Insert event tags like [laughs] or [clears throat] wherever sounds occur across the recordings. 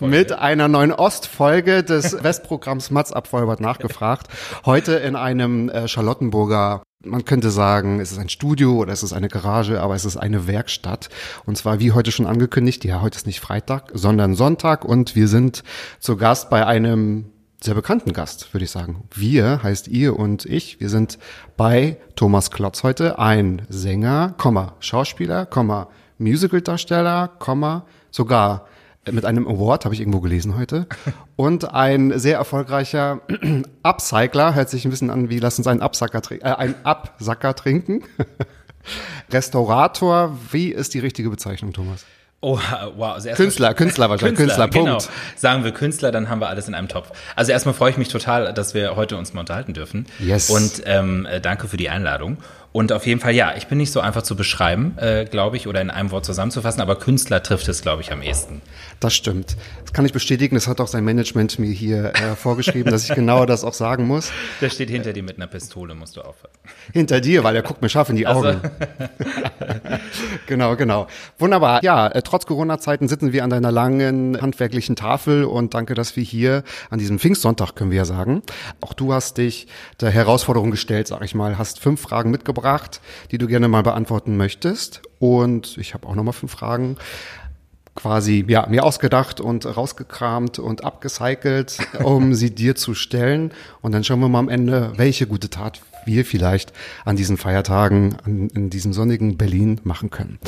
Mit einer neuen Ostfolge des [laughs] Westprogramms Mats Abfolbert nachgefragt. Heute in einem äh, Charlottenburger, man könnte sagen, es ist ein Studio oder es ist eine Garage, aber es ist eine Werkstatt. Und zwar wie heute schon angekündigt, ja, heute ist nicht Freitag, sondern Sonntag und wir sind zu Gast bei einem sehr bekannten Gast, würde ich sagen. Wir heißt ihr und ich. Wir sind bei Thomas Klotz heute, ein Sänger, Komma, Schauspieler, Komma, Musicaldarsteller, Komma, sogar mit einem Award, habe ich irgendwo gelesen heute. Und ein sehr erfolgreicher [clears throat] Upcycler, hört sich ein bisschen an wie, lass uns einen Absacker, äh, einen Absacker trinken. [laughs] Restaurator, wie ist die richtige Bezeichnung, Thomas? Oh, wow. Also Künstler, Künstler wahrscheinlich, Künstler, genau. Punkt. Sagen wir Künstler, dann haben wir alles in einem Topf. Also erstmal freue ich mich total, dass wir heute uns mal unterhalten dürfen. Yes. Und ähm, äh, danke für die Einladung. Und auf jeden Fall, ja, ich bin nicht so einfach zu beschreiben, äh, glaube ich, oder in einem Wort zusammenzufassen, aber Künstler trifft es, glaube ich, am ehesten. Das stimmt. Das kann ich bestätigen. Das hat auch sein Management mir hier äh, vorgeschrieben, dass ich [laughs] genau das auch sagen muss. Der steht hinter dir mit einer Pistole, musst du aufhören. Hinter dir, weil er guckt mir scharf in die Also- Augen. [laughs] genau, genau. Wunderbar. Ja, äh, trotz Corona-Zeiten sitzen wir an deiner langen handwerklichen Tafel und danke, dass wir hier an diesem Pfingstsonntag, können wir ja sagen. Auch du hast dich der Herausforderung gestellt, sag ich mal, hast fünf Fragen mitgebracht, die du gerne mal beantworten möchtest. Und ich habe auch nochmal fünf Fragen quasi ja, mir ausgedacht und rausgekramt und abgecycelt, [laughs] um sie dir zu stellen. Und dann schauen wir mal am Ende, welche gute Tat wir vielleicht an diesen Feiertagen, an, in diesem sonnigen Berlin machen können.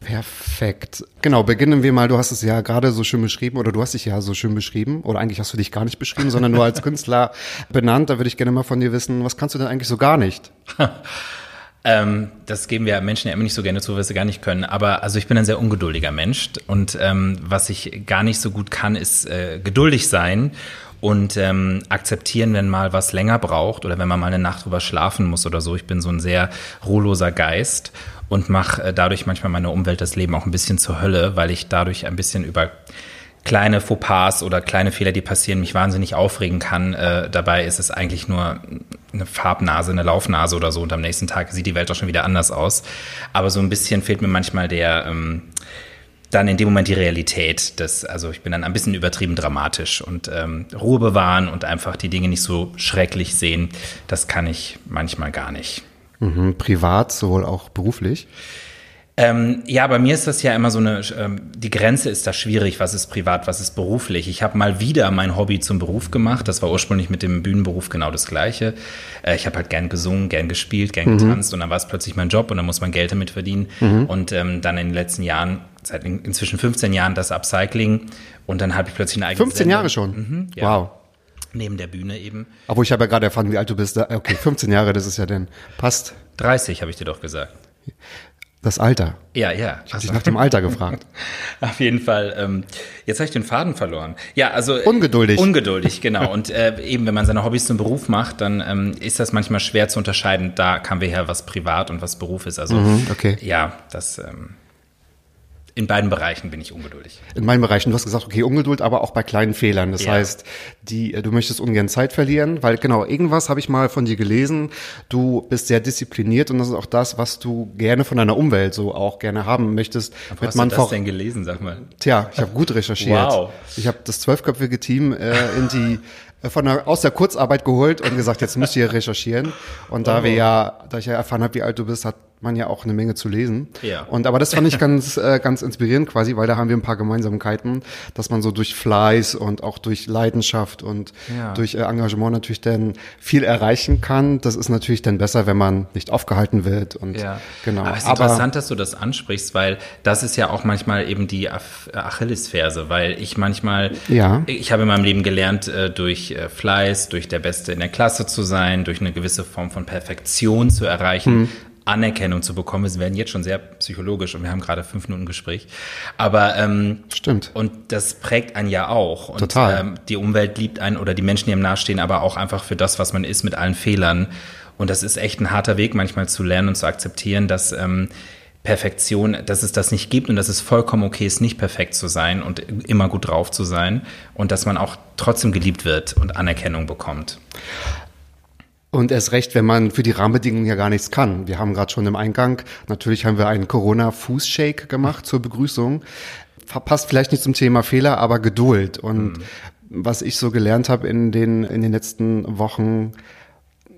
Perfekt. Genau, beginnen wir mal. Du hast es ja gerade so schön beschrieben oder du hast dich ja so schön beschrieben oder eigentlich hast du dich gar nicht beschrieben, sondern nur als [laughs] Künstler benannt. Da würde ich gerne mal von dir wissen, was kannst du denn eigentlich so gar nicht? [laughs] Ähm, das geben wir Menschen ja immer nicht so gerne zu, was sie gar nicht können. Aber also ich bin ein sehr ungeduldiger Mensch und ähm, was ich gar nicht so gut kann, ist äh, geduldig sein und ähm, akzeptieren, wenn mal was länger braucht oder wenn man mal eine Nacht drüber schlafen muss oder so. Ich bin so ein sehr ruheloser Geist und mache äh, dadurch manchmal meine Umwelt, das Leben auch ein bisschen zur Hölle, weil ich dadurch ein bisschen über kleine Fauxpas oder kleine Fehler, die passieren, mich wahnsinnig aufregen kann. Äh, dabei ist es eigentlich nur eine Farbnase, eine Laufnase oder so und am nächsten Tag sieht die Welt auch schon wieder anders aus. Aber so ein bisschen fehlt mir manchmal der, ähm, dann in dem Moment die Realität. Das, also ich bin dann ein bisschen übertrieben dramatisch und ähm, Ruhe bewahren und einfach die Dinge nicht so schrecklich sehen, das kann ich manchmal gar nicht. Mhm, privat, sowohl auch beruflich. Ähm, ja, bei mir ist das ja immer so eine, ähm, die Grenze ist da schwierig, was ist privat, was ist beruflich. Ich habe mal wieder mein Hobby zum Beruf gemacht. Das war ursprünglich mit dem Bühnenberuf genau das Gleiche. Äh, ich habe halt gern gesungen, gern gespielt, gern getanzt und dann war es plötzlich mein Job und dann muss man Geld damit verdienen. Und ähm, dann in den letzten Jahren, seit in, inzwischen 15 Jahren das Upcycling und dann habe ich plötzlich eine eigene 15 Sendung. Jahre schon. Mhm, ja. Wow. Neben der Bühne eben. Aber ich habe ja gerade erfahren, wie alt du bist. Okay, 15 Jahre, das ist ja denn, passt 30 habe ich dir doch gesagt. Das Alter. Ja, ja. Ich habe dich nach dem Alter gefragt. [laughs] Auf jeden Fall. Ähm, jetzt habe ich den Faden verloren. Ja, also äh, Ungeduldig. Ungeduldig, genau. [laughs] Und äh, eben, wenn man seine Hobbys zum Beruf macht, dann ähm, ist das manchmal schwer zu unterscheiden. Da kam wir her, was privat und was Beruf ist. Also Mhm, okay. ja, das ähm, in beiden Bereichen bin ich ungeduldig. In meinen Bereichen, du hast gesagt, okay, Ungeduld, aber auch bei kleinen Fehlern. Das Ja. heißt, die, äh, du möchtest ungern Zeit verlieren, weil genau, irgendwas habe ich mal von dir gelesen. Du bist sehr diszipliniert und das ist auch das, was du gerne von deiner Umwelt so auch gerne haben möchtest. Wo hast du das denn gelesen, sag mal? Tja, ich habe gut recherchiert. Wow. Ich habe das zwölfköpfige Team äh, in die äh, von der, aus der Kurzarbeit geholt und gesagt, jetzt müsst ihr recherchieren. Und da wir ja, da ich ja erfahren habe, wie alt du bist, hat man ja auch eine Menge zu lesen. Ja. Und aber das fand ich ganz, äh, ganz inspirierend quasi, weil da haben wir ein paar Gemeinsamkeiten, dass man so durch Fleiß und auch durch Leidenschaft und Ja. durch äh, Engagement natürlich dann viel erreichen kann. Das ist natürlich dann besser, wenn man nicht aufgehalten wird und Ja, genau. Aber es ist interessant, dass du das ansprichst, weil das ist ja auch manchmal eben die Ach- Achillesferse, weil ich manchmal, Ja. ich habe in meinem Leben gelernt, äh, durch äh, Fleiß, durch der Beste in der Klasse zu sein, durch eine gewisse Form von Perfektion zu erreichen. Anerkennung zu bekommen. Wir werden jetzt schon sehr psychologisch und wir haben gerade fünf Minuten Gespräch. Aber ähm, Stimmt. Und das prägt einen ja auch. Und, Total. Ähm, die Umwelt liebt einen oder die Menschen, die einem nahestehen, aber auch einfach für das, was man ist, mit allen Fehlern. Und das ist echt ein harter Weg, manchmal zu lernen und zu akzeptieren, dass ähm, Perfektion, dass es das nicht gibt und dass es vollkommen okay ist, nicht perfekt zu sein und immer gut drauf zu sein und dass man auch trotzdem geliebt wird und Anerkennung bekommt. Und erst recht, wenn man für die Rahmenbedingungen ja gar nichts kann. Wir haben gerade schon im Eingang, natürlich haben wir einen Corona-Fußshake gemacht zur Begrüßung. Verpasst vielleicht nicht zum Thema Fehler, aber Geduld. Und was ich so gelernt habe in den, in den letzten Wochen,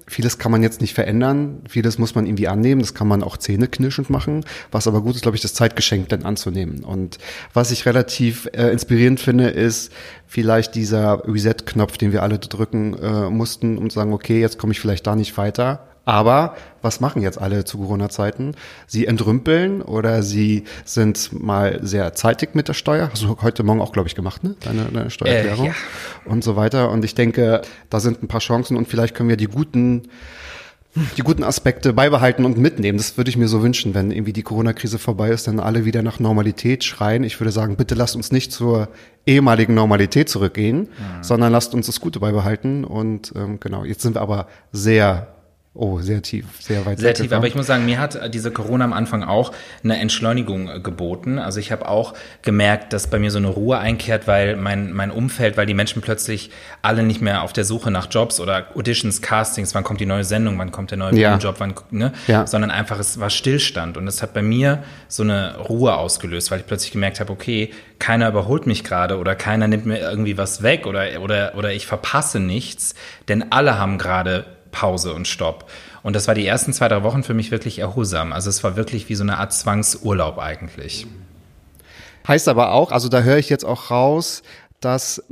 Vieles kann man jetzt nicht verändern, vieles muss man irgendwie annehmen, das kann man auch zähneknirschend machen, was aber gut ist, glaube ich, das Zeitgeschenk dann anzunehmen. Und was ich relativ äh, inspirierend finde, ist vielleicht dieser Reset-Knopf, den wir alle drücken äh, mussten, um zu sagen, okay, jetzt komme ich vielleicht da nicht weiter, aber was machen jetzt alle zu Corona-Zeiten? Sie entrümpeln oder sie sind mal sehr zeitig mit der Steuer. Hast du heute Morgen auch, glaube ich, gemacht, ne? Deine, deine Steuererklärung Äh, ja. und so weiter. Und ich denke, da sind ein paar Chancen und vielleicht können wir die guten die guten Aspekte beibehalten und mitnehmen. Das würde ich mir so wünschen, wenn irgendwie die Corona-Krise vorbei ist, dann alle wieder nach Normalität schreien. Ich würde sagen, bitte lasst uns nicht zur ehemaligen Normalität zurückgehen, sondern lasst uns das Gute beibehalten. Und ähm, genau, jetzt sind wir aber sehr, oh, sehr tief, sehr weit Sehr tief, weggefahren. aber ich muss sagen, mir hat äh, diese Corona am Anfang auch eine Entschleunigung äh, geboten. Also ich habe auch gemerkt, dass bei mir so eine Ruhe einkehrt, weil mein, mein Umfeld, weil die Menschen plötzlich alle nicht mehr auf der Suche nach Jobs oder Auditions, Castings, wann kommt die neue Sendung, wann kommt der neue Ja. Job, wann, ne? Ja. sondern einfach es war Stillstand und es hat bei mir so eine Ruhe ausgelöst, weil ich plötzlich gemerkt habe, okay, keiner überholt mich gerade oder keiner nimmt mir irgendwie was weg oder, oder, oder ich verpasse nichts, denn alle haben gerade Pause und Stopp. Und das war die ersten zwei, drei Wochen für mich wirklich erholsam. Also es war wirklich wie so eine Art Zwangsurlaub eigentlich. Heißt aber auch, also da höre ich jetzt auch raus, dass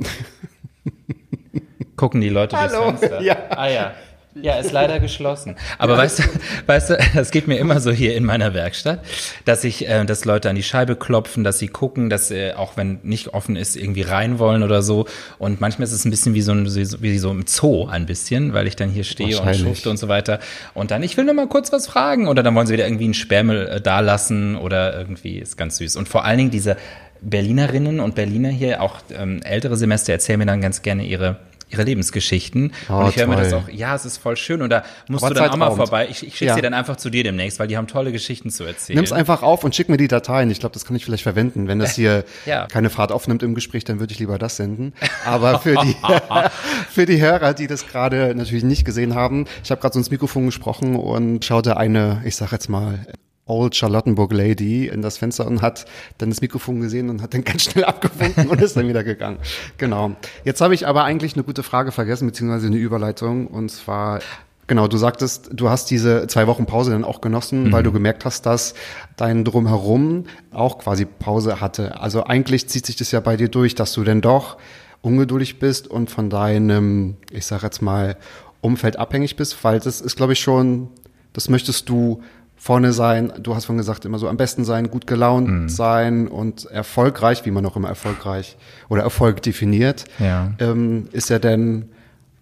Gucken die Leute Hallo, durchs Fenster. ja. Ah ja. Ja, ist leider geschlossen. Aber weißt du, weißt du, [laughs] das geht mir immer so hier in meiner Werkstatt, dass ich, äh, dass Leute an die Scheibe klopfen, dass sie gucken, dass äh, auch wenn nicht offen ist, irgendwie rein wollen oder so. Und manchmal ist es ein bisschen wie so, ein, wie so im Zoo ein bisschen, weil ich dann hier stehe und schufte und so weiter. Und dann, ich will nur mal kurz was fragen. Oder dann wollen sie wieder irgendwie einen Sperrmüll äh, da lassen oder irgendwie ist ganz süß. Und vor allen Dingen diese Berlinerinnen und Berliner hier, auch ähm, ältere Semester, erzählen mir dann ganz gerne ihre ihre Lebensgeschichten. Oh, und ich höre mir das auch, ja, es ist voll schön. Und da musst Aber du dann auch mal vorbei. Ich, ich schicke Ja. sie dann einfach zu dir demnächst, weil die haben tolle Geschichten zu erzählen. Nimm's einfach auf und schick mir die Dateien. Ich glaube, das kann ich vielleicht verwenden. Wenn das hier [laughs] Ja. keine Fahrt aufnimmt im Gespräch, dann würde ich lieber das senden. Aber für die, [laughs] für die Hörer, die das gerade natürlich nicht gesehen haben, ich habe gerade so ins Mikrofon gesprochen und schaute eine, ich sag jetzt mal, Old Charlottenburg Lady in das Fenster und hat dann das Mikrofon gesehen und hat dann ganz schnell [laughs] abgewunken und ist dann wieder gegangen. Genau. Jetzt habe ich aber eigentlich eine gute Frage vergessen, beziehungsweise eine Überleitung. Und zwar, genau, du sagtest, du hast diese zwei Wochen Pause dann auch genossen, weil du gemerkt hast, dass dein Drumherum auch quasi Pause hatte. Also eigentlich zieht sich das ja bei dir durch, dass du denn doch ungeduldig bist und von deinem, ich sag jetzt mal, Umfeld abhängig bist, weil das ist, glaube ich, schon, das möchtest du vorne sein. Du hast vorhin gesagt, immer so am besten sein, gut gelaunt sein und erfolgreich, wie man auch immer erfolgreich oder Erfolg definiert. Ja. Ähm, ist ja denn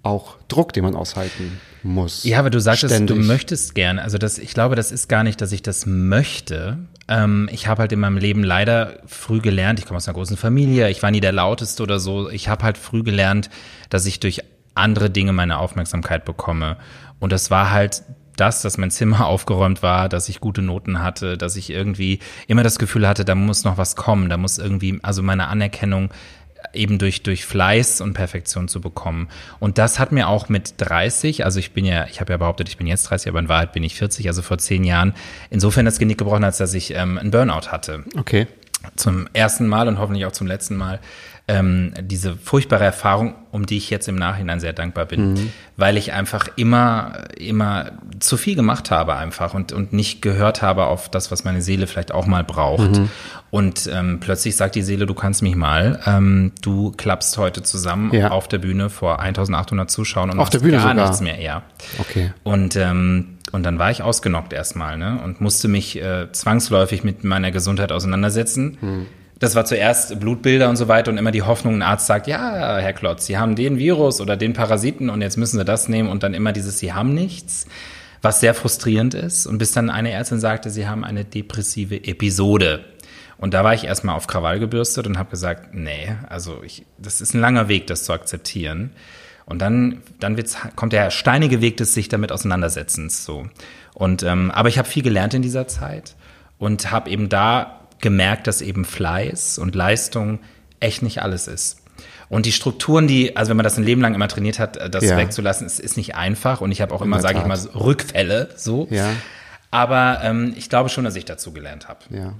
auch Druck, den man aushalten muss. Ja, aber du sagtest, Ständig. du möchtest gern. Also das, ich glaube, das ist gar nicht, dass ich das möchte. Ähm, ich habe halt in meinem Leben leider früh gelernt. Ich komme aus einer großen Familie. Ich war nie der lauteste oder so. Ich habe halt früh gelernt, dass ich durch andere Dinge meine Aufmerksamkeit bekomme. Und das war halt das, dass mein Zimmer [laughs] aufgeräumt war, dass ich gute Noten hatte, dass ich irgendwie immer das Gefühl hatte, da muss noch was kommen, da muss irgendwie, also meine Anerkennung eben durch, durch Fleiß und Perfektion zu bekommen. Und das hat mir auch mit 30, also ich bin ja, ich habe ja behauptet, ich bin jetzt 30, aber in Wahrheit bin ich 40, also vor zehn Jahren, insofern das Genick gebrochen, als dass ich ähm, einen Burnout hatte Okay. Zum ersten Mal und hoffentlich auch zum letzten Mal ähm, diese furchtbare Erfahrung, um die ich jetzt im Nachhinein sehr dankbar bin, weil ich einfach immer, immer zu viel gemacht habe einfach und, und nicht gehört habe auf das, was meine Seele vielleicht auch mal braucht. Und ähm, plötzlich sagt die Seele, du kannst mich mal, ähm, du klappst heute zusammen Ja. auf der Bühne vor 1800 Zuschauern und Auf machst der Bühne gar sogar? nichts mehr, ja. Okay. Und, ähm, und dann war ich ausgenockt erstmal ne? und musste mich äh, zwangsläufig mit meiner Gesundheit auseinandersetzen. Das war zuerst Blutbilder und so weiter und immer die Hoffnung, ein Arzt sagt, ja, Herr Klotz, Sie haben den Virus oder den Parasiten und jetzt müssen Sie das nehmen und dann immer dieses, Sie haben nichts. was sehr frustrierend ist. Und bis dann eine Ärztin sagte, sie haben eine depressive Episode. Und da war ich erstmal auf Krawall gebürstet und habe gesagt, nee, also ich, das ist ein langer Weg, das zu akzeptieren. Und dann, dann wird's, kommt der steinige Weg des sich damit auseinandersetzens so. Und ähm, aber ich habe viel gelernt in dieser Zeit und habe eben da gemerkt, dass eben Fleiß und Leistung echt nicht alles ist. Und die Strukturen, die, also wenn man das ein Leben lang immer trainiert hat, äh, das Ja. wegzulassen, ist, ist nicht einfach. Und ich habe auch immer, sage ich mal, Rückfälle so. Ja. Aber ähm, ich glaube schon, dass ich dazu gelernt habe. Ja.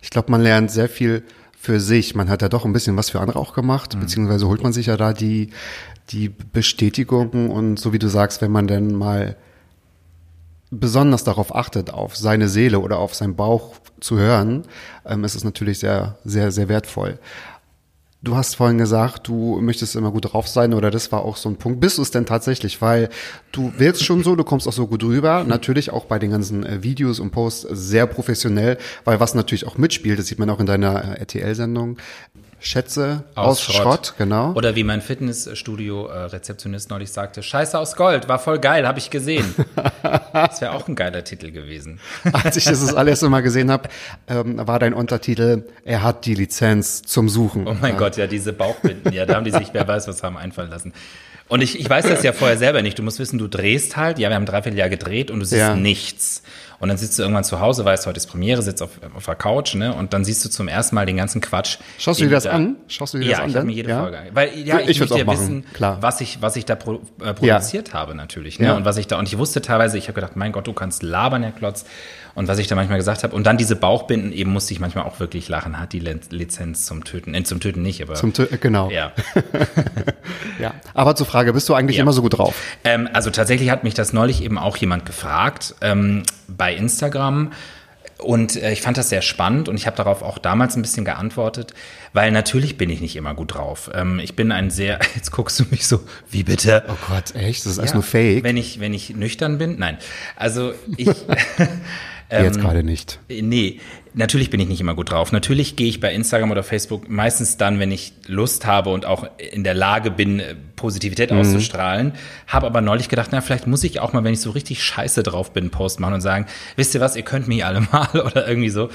Ich glaube, man lernt sehr viel für sich. Man hat ja doch ein bisschen was für andere auch gemacht, Mhm. beziehungsweise holt man sich ja da die, die Bestätigung und so wie du sagst, wenn man dann mal besonders darauf achtet, auf seine Seele oder auf seinen Bauch zu hören, ähm, ist es natürlich sehr, sehr, sehr wertvoll. Du hast vorhin gesagt, du möchtest immer gut drauf sein oder das war auch so ein Punkt. Bist du es denn tatsächlich? Weil du wirkst schon so, du kommst auch so gut rüber. Natürlich auch bei den ganzen äh, Videos und Posts sehr professionell, weil was natürlich auch mitspielt, das sieht man auch in deiner äh, RTL-Sendung. Schätze aus, Schrott. genau. Oder wie mein Fitnessstudio-Rezeptionist neulich sagte, Scheiße aus Gold, war voll geil, habe ich gesehen. [laughs] das wäre auch ein geiler Titel gewesen. [laughs] Als ich das das allererste Mal gesehen habe, ähm, war dein Untertitel, er hat die Lizenz zum Suchen. Oh mein Gott, ja, diese Bauchbinden, ja, da haben die sich, wer weiß, was haben einfallen lassen. Und ich, ich weiß das ja vorher selber nicht. Du musst wissen, du drehst halt, ja, wir haben ein Dreivierteljahr gedreht und du siehst Ja. nichts. Und dann sitzt du irgendwann zu Hause, weißt, heute ist Premiere, sitzt auf, auf der Couch, ne? Und dann siehst du zum ersten Mal den ganzen Quatsch. Schaust du dir das da- an? Schaust du dir ja, das an ich habe dann? mir jede Ja? Folge an. Weil, ja, Ich ich, möchte ja machen, wissen, klar. was ich, was ich da pro, äh, produziert habe natürlich, ne? Ja. Und was ich da, und ich wusste teilweise, ich habe gedacht, mein Gott, du kannst labern, Herr Klotz. Und was ich da manchmal gesagt habe. Und dann diese Bauchbinden, eben musste ich manchmal auch wirklich lachen, hat die Lizenz zum Töten. Äh, zum Töten nicht, aber. Zum Tö- äh, genau. ja. [laughs] Ja. Aber zur Frage, bist du eigentlich Ja. immer so gut drauf? Ähm, also tatsächlich hat mich das neulich eben auch jemand gefragt ähm, bei Instagram. Und äh, ich fand das sehr spannend und ich habe darauf auch damals ein bisschen geantwortet, weil natürlich bin ich nicht immer gut drauf. Ähm, ich bin ein sehr, [laughs] jetzt guckst du mich so, wie bitte? Oh Gott, echt? Das ist alles Ja, nur Fake? Wenn ich, wenn ich nüchtern bin? Nein. Also ich. [laughs] Jetzt ähm, gerade nicht. Nee, natürlich bin ich nicht immer gut drauf. Natürlich gehe ich bei Instagram oder Facebook meistens dann, wenn ich Lust habe und auch in der Lage bin, äh, Positivität auszustrahlen. Habe aber neulich gedacht, na, vielleicht muss ich auch mal, wenn ich so richtig scheiße drauf bin, einen Post machen und sagen, wisst ihr was, ihr könnt mich alle [laughs] mal oder irgendwie so.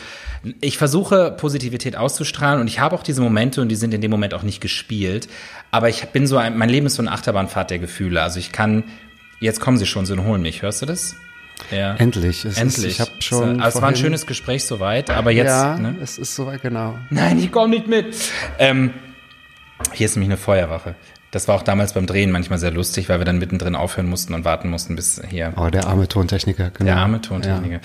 Ich versuche Positivität auszustrahlen und ich habe auch diese Momente und die sind in dem Moment auch nicht gespielt. Aber ich bin so ein, mein Leben ist so eine Achterbahnfahrt der Gefühle. Also ich kann, jetzt kommen sie schon so und holen mich. Hörst du das? Ja. Endlich. Es Endlich. Ist, ich habe schon. also es war ein schönes Gespräch soweit, aber jetzt. Ja, Ne? es ist soweit, genau. Nein, ich komme nicht mit. Ähm, hier ist nämlich eine Feuerwache. Das war auch damals beim Drehen manchmal sehr lustig, weil wir dann mittendrin aufhören mussten und warten mussten, bis hier Oh, der arme Tontechniker, genau. der arme Tontechniker.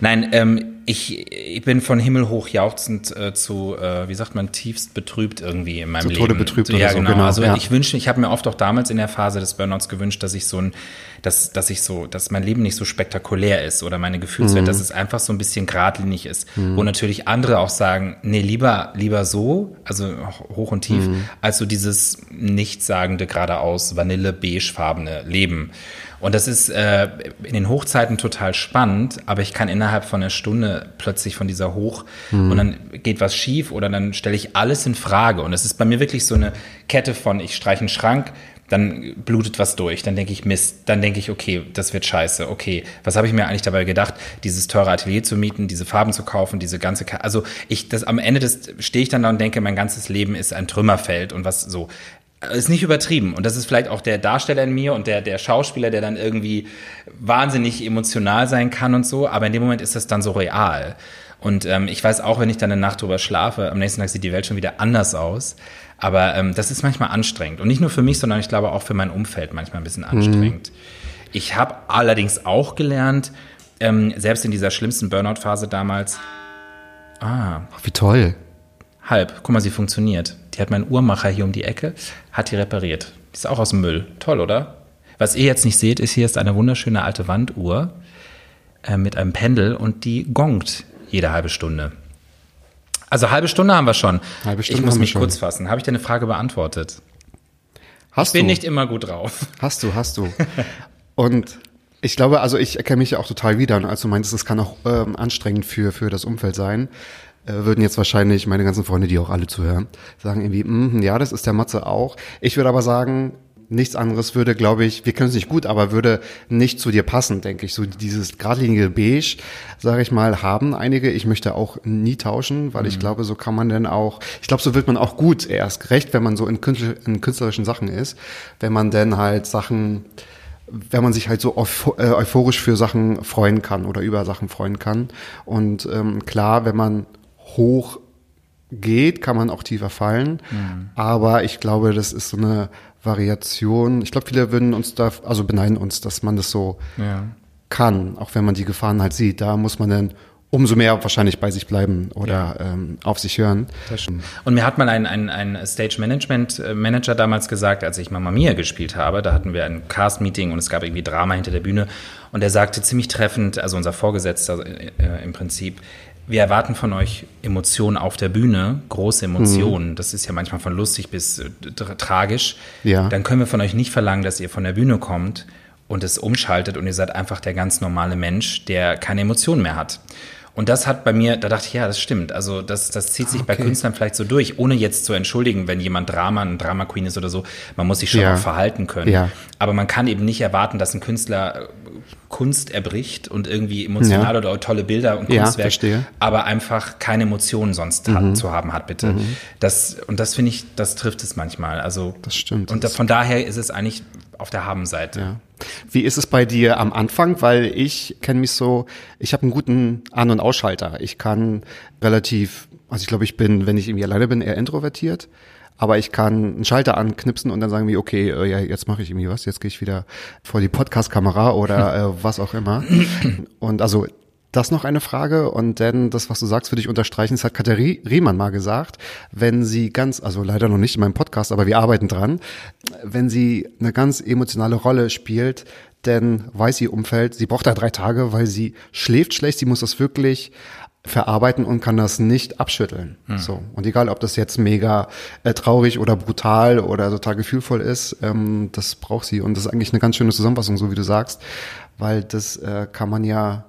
Nein, ähm, ich, ich bin von Himmel hoch jauchzend äh, zu, äh, wie sagt man, tiefst betrübt irgendwie in meinem Zu Leben. Tode betrübt ja, oder so, genau. genau, Also ja. ich wünsche, ich habe mir oft auch damals in der Phase des Burnouts gewünscht, dass ich so ein, dass, dass ich so, dass mein Leben nicht so spektakulär ist oder meine Gefühlswelt, Mhm. dass es einfach so ein bisschen geradlinig ist. Wo natürlich andere auch sagen, nee, lieber, lieber so, also hoch und tief, Mhm. als so dieses nichtssagende, geradeaus, vanille, beigefarbene Leben. Und das ist äh, in den Hochzeiten total spannend, aber ich kann innerhalb von einer Stunde plötzlich von dieser Hoch und dann geht was schief oder dann stelle ich alles in Frage. Und es ist bei mir wirklich so eine Kette von, ich streiche einen Schrank, dann blutet was durch, dann denke ich Mist, dann denke ich, okay, das wird scheiße, okay, was habe ich mir eigentlich dabei gedacht, dieses teure Atelier zu mieten, diese Farben zu kaufen, diese ganze, Ka also ich, das am Ende des stehe ich dann da und denke, mein ganzes Leben ist ein Trümmerfeld und was so ist nicht übertrieben. Und das ist vielleicht auch der Darsteller in mir und der, der Schauspieler, der dann irgendwie wahnsinnig emotional sein kann und so. Aber in dem Moment ist das dann so real. Und ähm, ich weiß auch, wenn ich dann eine Nacht drüber schlafe, am nächsten Tag sieht die Welt schon wieder anders aus. Aber ähm, das ist manchmal anstrengend. Und nicht nur für mich, sondern ich glaube auch für mein Umfeld manchmal ein bisschen anstrengend. Ich habe allerdings auch gelernt, ähm, selbst in dieser schlimmsten Burnout-Phase damals, Ach, wie toll. Halb. Guck mal, sie funktioniert. Die hat mein Uhrmacher hier um die Ecke, hat die repariert. Die ist auch aus dem Müll. Toll, oder? Was ihr jetzt nicht seht, ist, hier ist eine wunderschöne alte Wanduhr äh, mit einem Pendel und die gongt jede halbe Stunde. Also halbe Stunde haben wir schon. Halbe Stunde ich muss mich kurz fassen. Habe ich deine Frage beantwortet? Hast Bin du? nicht immer gut drauf. Hast du, hast du. [laughs] Und ich glaube, also ich erkenne mich ja auch total wieder. Und als du meintest, es kann auch ähm, anstrengend für, für das Umfeld sein, würden jetzt wahrscheinlich meine ganzen Freunde, die auch alle zuhören, sagen irgendwie, mm, ja, das ist der Matze auch. Ich würde aber sagen, nichts anderes würde, glaube ich, wir können es nicht gut, aber würde nicht zu dir passen, denke ich. So dieses geradlinige Beige, sage ich mal, haben einige. Ich möchte auch nie tauschen, weil ich glaube, so kann man dann auch, ich glaube, so wird man auch gut erst recht, wenn man so in, Künstler, in künstlerischen Sachen ist, wenn man dann halt Sachen, wenn man sich halt so äh, euphorisch für Sachen freuen kann oder über Sachen freuen kann. Und ähm, klar, wenn man hoch geht, kann man auch tiefer fallen. Aber ich glaube, das ist so eine Variation. Ich glaube, viele würden uns da, also beneiden uns, dass man das so Ja. kann, auch wenn man die Gefahren halt sieht. Da muss man dann umso mehr wahrscheinlich bei sich bleiben oder ähm, auf sich hören. Und mir hat mal ein, ein, ein Stage Management äh, Manager damals gesagt, als ich Mamma Mia gespielt habe, da hatten wir ein Cast-Meeting und es gab irgendwie Drama hinter der Bühne. Und er sagte ziemlich treffend, also unser Vorgesetzter äh, im Prinzip, wir erwarten von euch Emotionen auf der Bühne, große Emotionen. Das ist ja manchmal von lustig bis äh, tra- tragisch. Ja. Dann können wir von euch nicht verlangen, dass ihr von der Bühne kommt und es umschaltet und ihr seid einfach der ganz normale Mensch, der keine Emotionen mehr hat. Und das hat bei mir, da dachte ich, ja, das stimmt. Also das, das zieht sich bei Okay. Künstlern vielleicht so durch, ohne jetzt zu entschuldigen, wenn jemand Drama, ein Drama Queen ist oder so. Man muss sich schon Ja. auch verhalten können. Ja. Aber man kann eben nicht erwarten, dass ein Künstler äh, Kunst erbricht und irgendwie emotional Ja. oder tolle Bilder und Ja, Kunstwerk, aber einfach keine Emotionen sonst Mhm. hat, zu haben hat, bitte. Das, und das finde ich, das trifft es manchmal. Also, Das stimmt. Und da, von daher ist es eigentlich auf der Habenseite. Wie ist es bei dir am Anfang? Weil ich kenne mich so, ich habe einen guten An- und Ausschalter. Ich kann relativ, also ich glaube, ich bin, wenn ich irgendwie alleine bin, eher introvertiert. Aber ich kann einen Schalter anknipsen und dann sagen wir, okay, äh, ja, jetzt mache ich irgendwie was, jetzt gehe ich wieder vor die Podcast-Kamera oder [laughs] äh, was auch immer. Und also das noch eine Frage und dann das, was du sagst, würde ich unterstreichen. Das hat Katja Rie- Riemann mal gesagt, wenn sie ganz, also leider noch nicht in meinem Podcast, aber wir arbeiten dran, wenn sie eine ganz emotionale Rolle spielt, dann weiß ihr Umfeld, sie braucht da drei Tage, weil sie schläft schlecht, sie muss das wirklich verarbeiten und kann das nicht abschütteln. So und egal, ob das jetzt mega äh, traurig oder brutal oder total gefühlvoll ist, ähm, das braucht sie und das ist eigentlich eine ganz schöne Zusammenfassung, so wie du sagst, weil das äh, kann man ja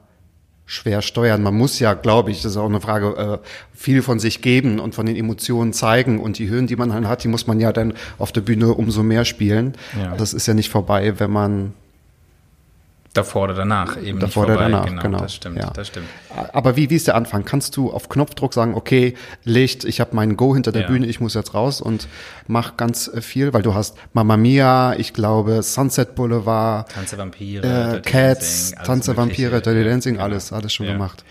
schwer steuern. Man muss ja, glaube ich, das ist auch eine Frage, äh, viel von sich geben und von den Emotionen zeigen und die Höhen, die man halt hat, die muss man ja dann auf der Bühne umso mehr spielen. Ja. Das ist ja nicht vorbei, wenn man Davor oder danach eben davor oder danach, genau, genau. Das stimmt, ja. das stimmt. Aber wie, wie ist der Anfang? Kannst du auf Knopfdruck sagen, okay, Licht, ich habe meinen Go hinter der Ja. Bühne, ich muss jetzt raus und mach ganz äh, viel, weil du hast Mamma Mia, ich glaube Sunset Boulevard, Tanze Vampire, äh, Cats, Dancing, Tanze. Vampire, Dirty Dancing, genau. alles, alles schon Ja. gemacht.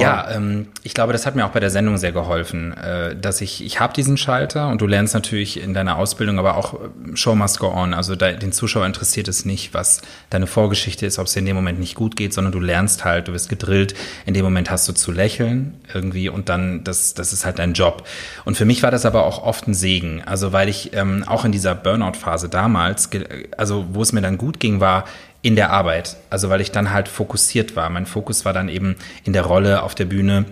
Ja, ähm, ich glaube, das hat mir auch bei der Sendung sehr geholfen, äh, dass ich, ich habe diesen Schalter und du lernst natürlich in deiner Ausbildung, aber auch äh, Show must go on. Also da, den Zuschauer interessiert es nicht, was deine Vorgeschichte ist, ob es dir in dem Moment nicht gut geht, sondern du lernst halt, du wirst gedrillt, in dem Moment hast du zu lächeln irgendwie und dann, das, das ist halt dein Job. Und für mich war das aber auch oft ein Segen, also weil ich ähm, auch in dieser Burnout-Phase damals, also wo es mir dann gut ging, war, in der Arbeit. Also weil ich dann halt fokussiert war. Mein Fokus war dann eben in der Rolle auf der Bühne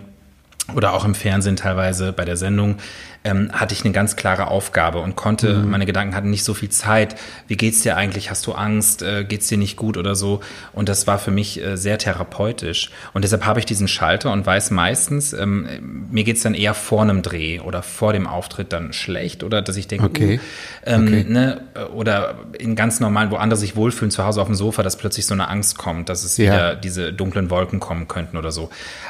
oder auch im Fernsehen teilweise bei der Sendung, ähm, hatte ich eine ganz klare Aufgabe und konnte, meine Gedanken hatten nicht so viel Zeit. Wie geht's dir eigentlich? Hast du Angst? Äh, geht's dir nicht gut oder so? Und das war für mich äh, sehr therapeutisch. Und deshalb habe ich diesen Schalter und weiß meistens, ähm, mir geht's dann eher vor einem Dreh oder vor dem Auftritt dann schlecht oder dass ich denke, Okay. uh, ähm, Okay. ne, oder in ganz normalen, wo andere sich wohlfühlen zu Hause auf dem Sofa, dass plötzlich so eine Angst kommt, dass es Ja. wieder diese dunklen Wolken kommen könnten oder so.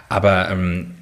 Aber ähm,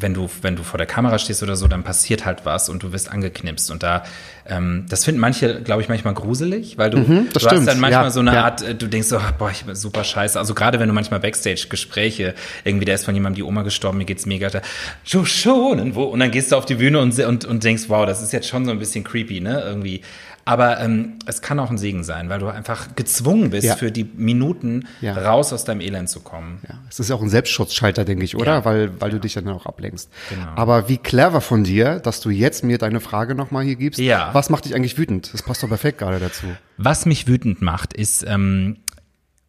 wenn du, wenn du vor der Kamera stehst oder so, dann passiert halt was und du wirst angeknipst. Und da, ähm, das finden manche, glaube ich, manchmal gruselig, weil du, Mhm, du hast dann manchmal ja, so eine ja. Art, äh, du denkst so, ah, boah, ich bin super scheiße. Also gerade wenn du manchmal Backstage-Gespräche, irgendwie, da ist von jemandem die Oma gestorben, mir geht's mega, da, so schonen, wo? Und dann gehst du auf die Bühne und, und, und denkst, wow, das ist jetzt schon so ein bisschen creepy, ne, irgendwie. Aber ähm, es kann auch ein Segen sein, weil du einfach gezwungen bist, Ja. für die Minuten Ja. raus aus deinem Elend zu kommen. Ja, es ist ja auch ein Selbstschutzschalter, denke ich, oder? Ja. Weil, weil du dich dann auch ablenkst. Genau. Aber wie clever von dir, dass du jetzt mir deine Frage nochmal hier gibst. Ja. Was macht dich eigentlich wütend? Das passt doch perfekt gerade dazu. Was mich wütend macht, ist, ähm,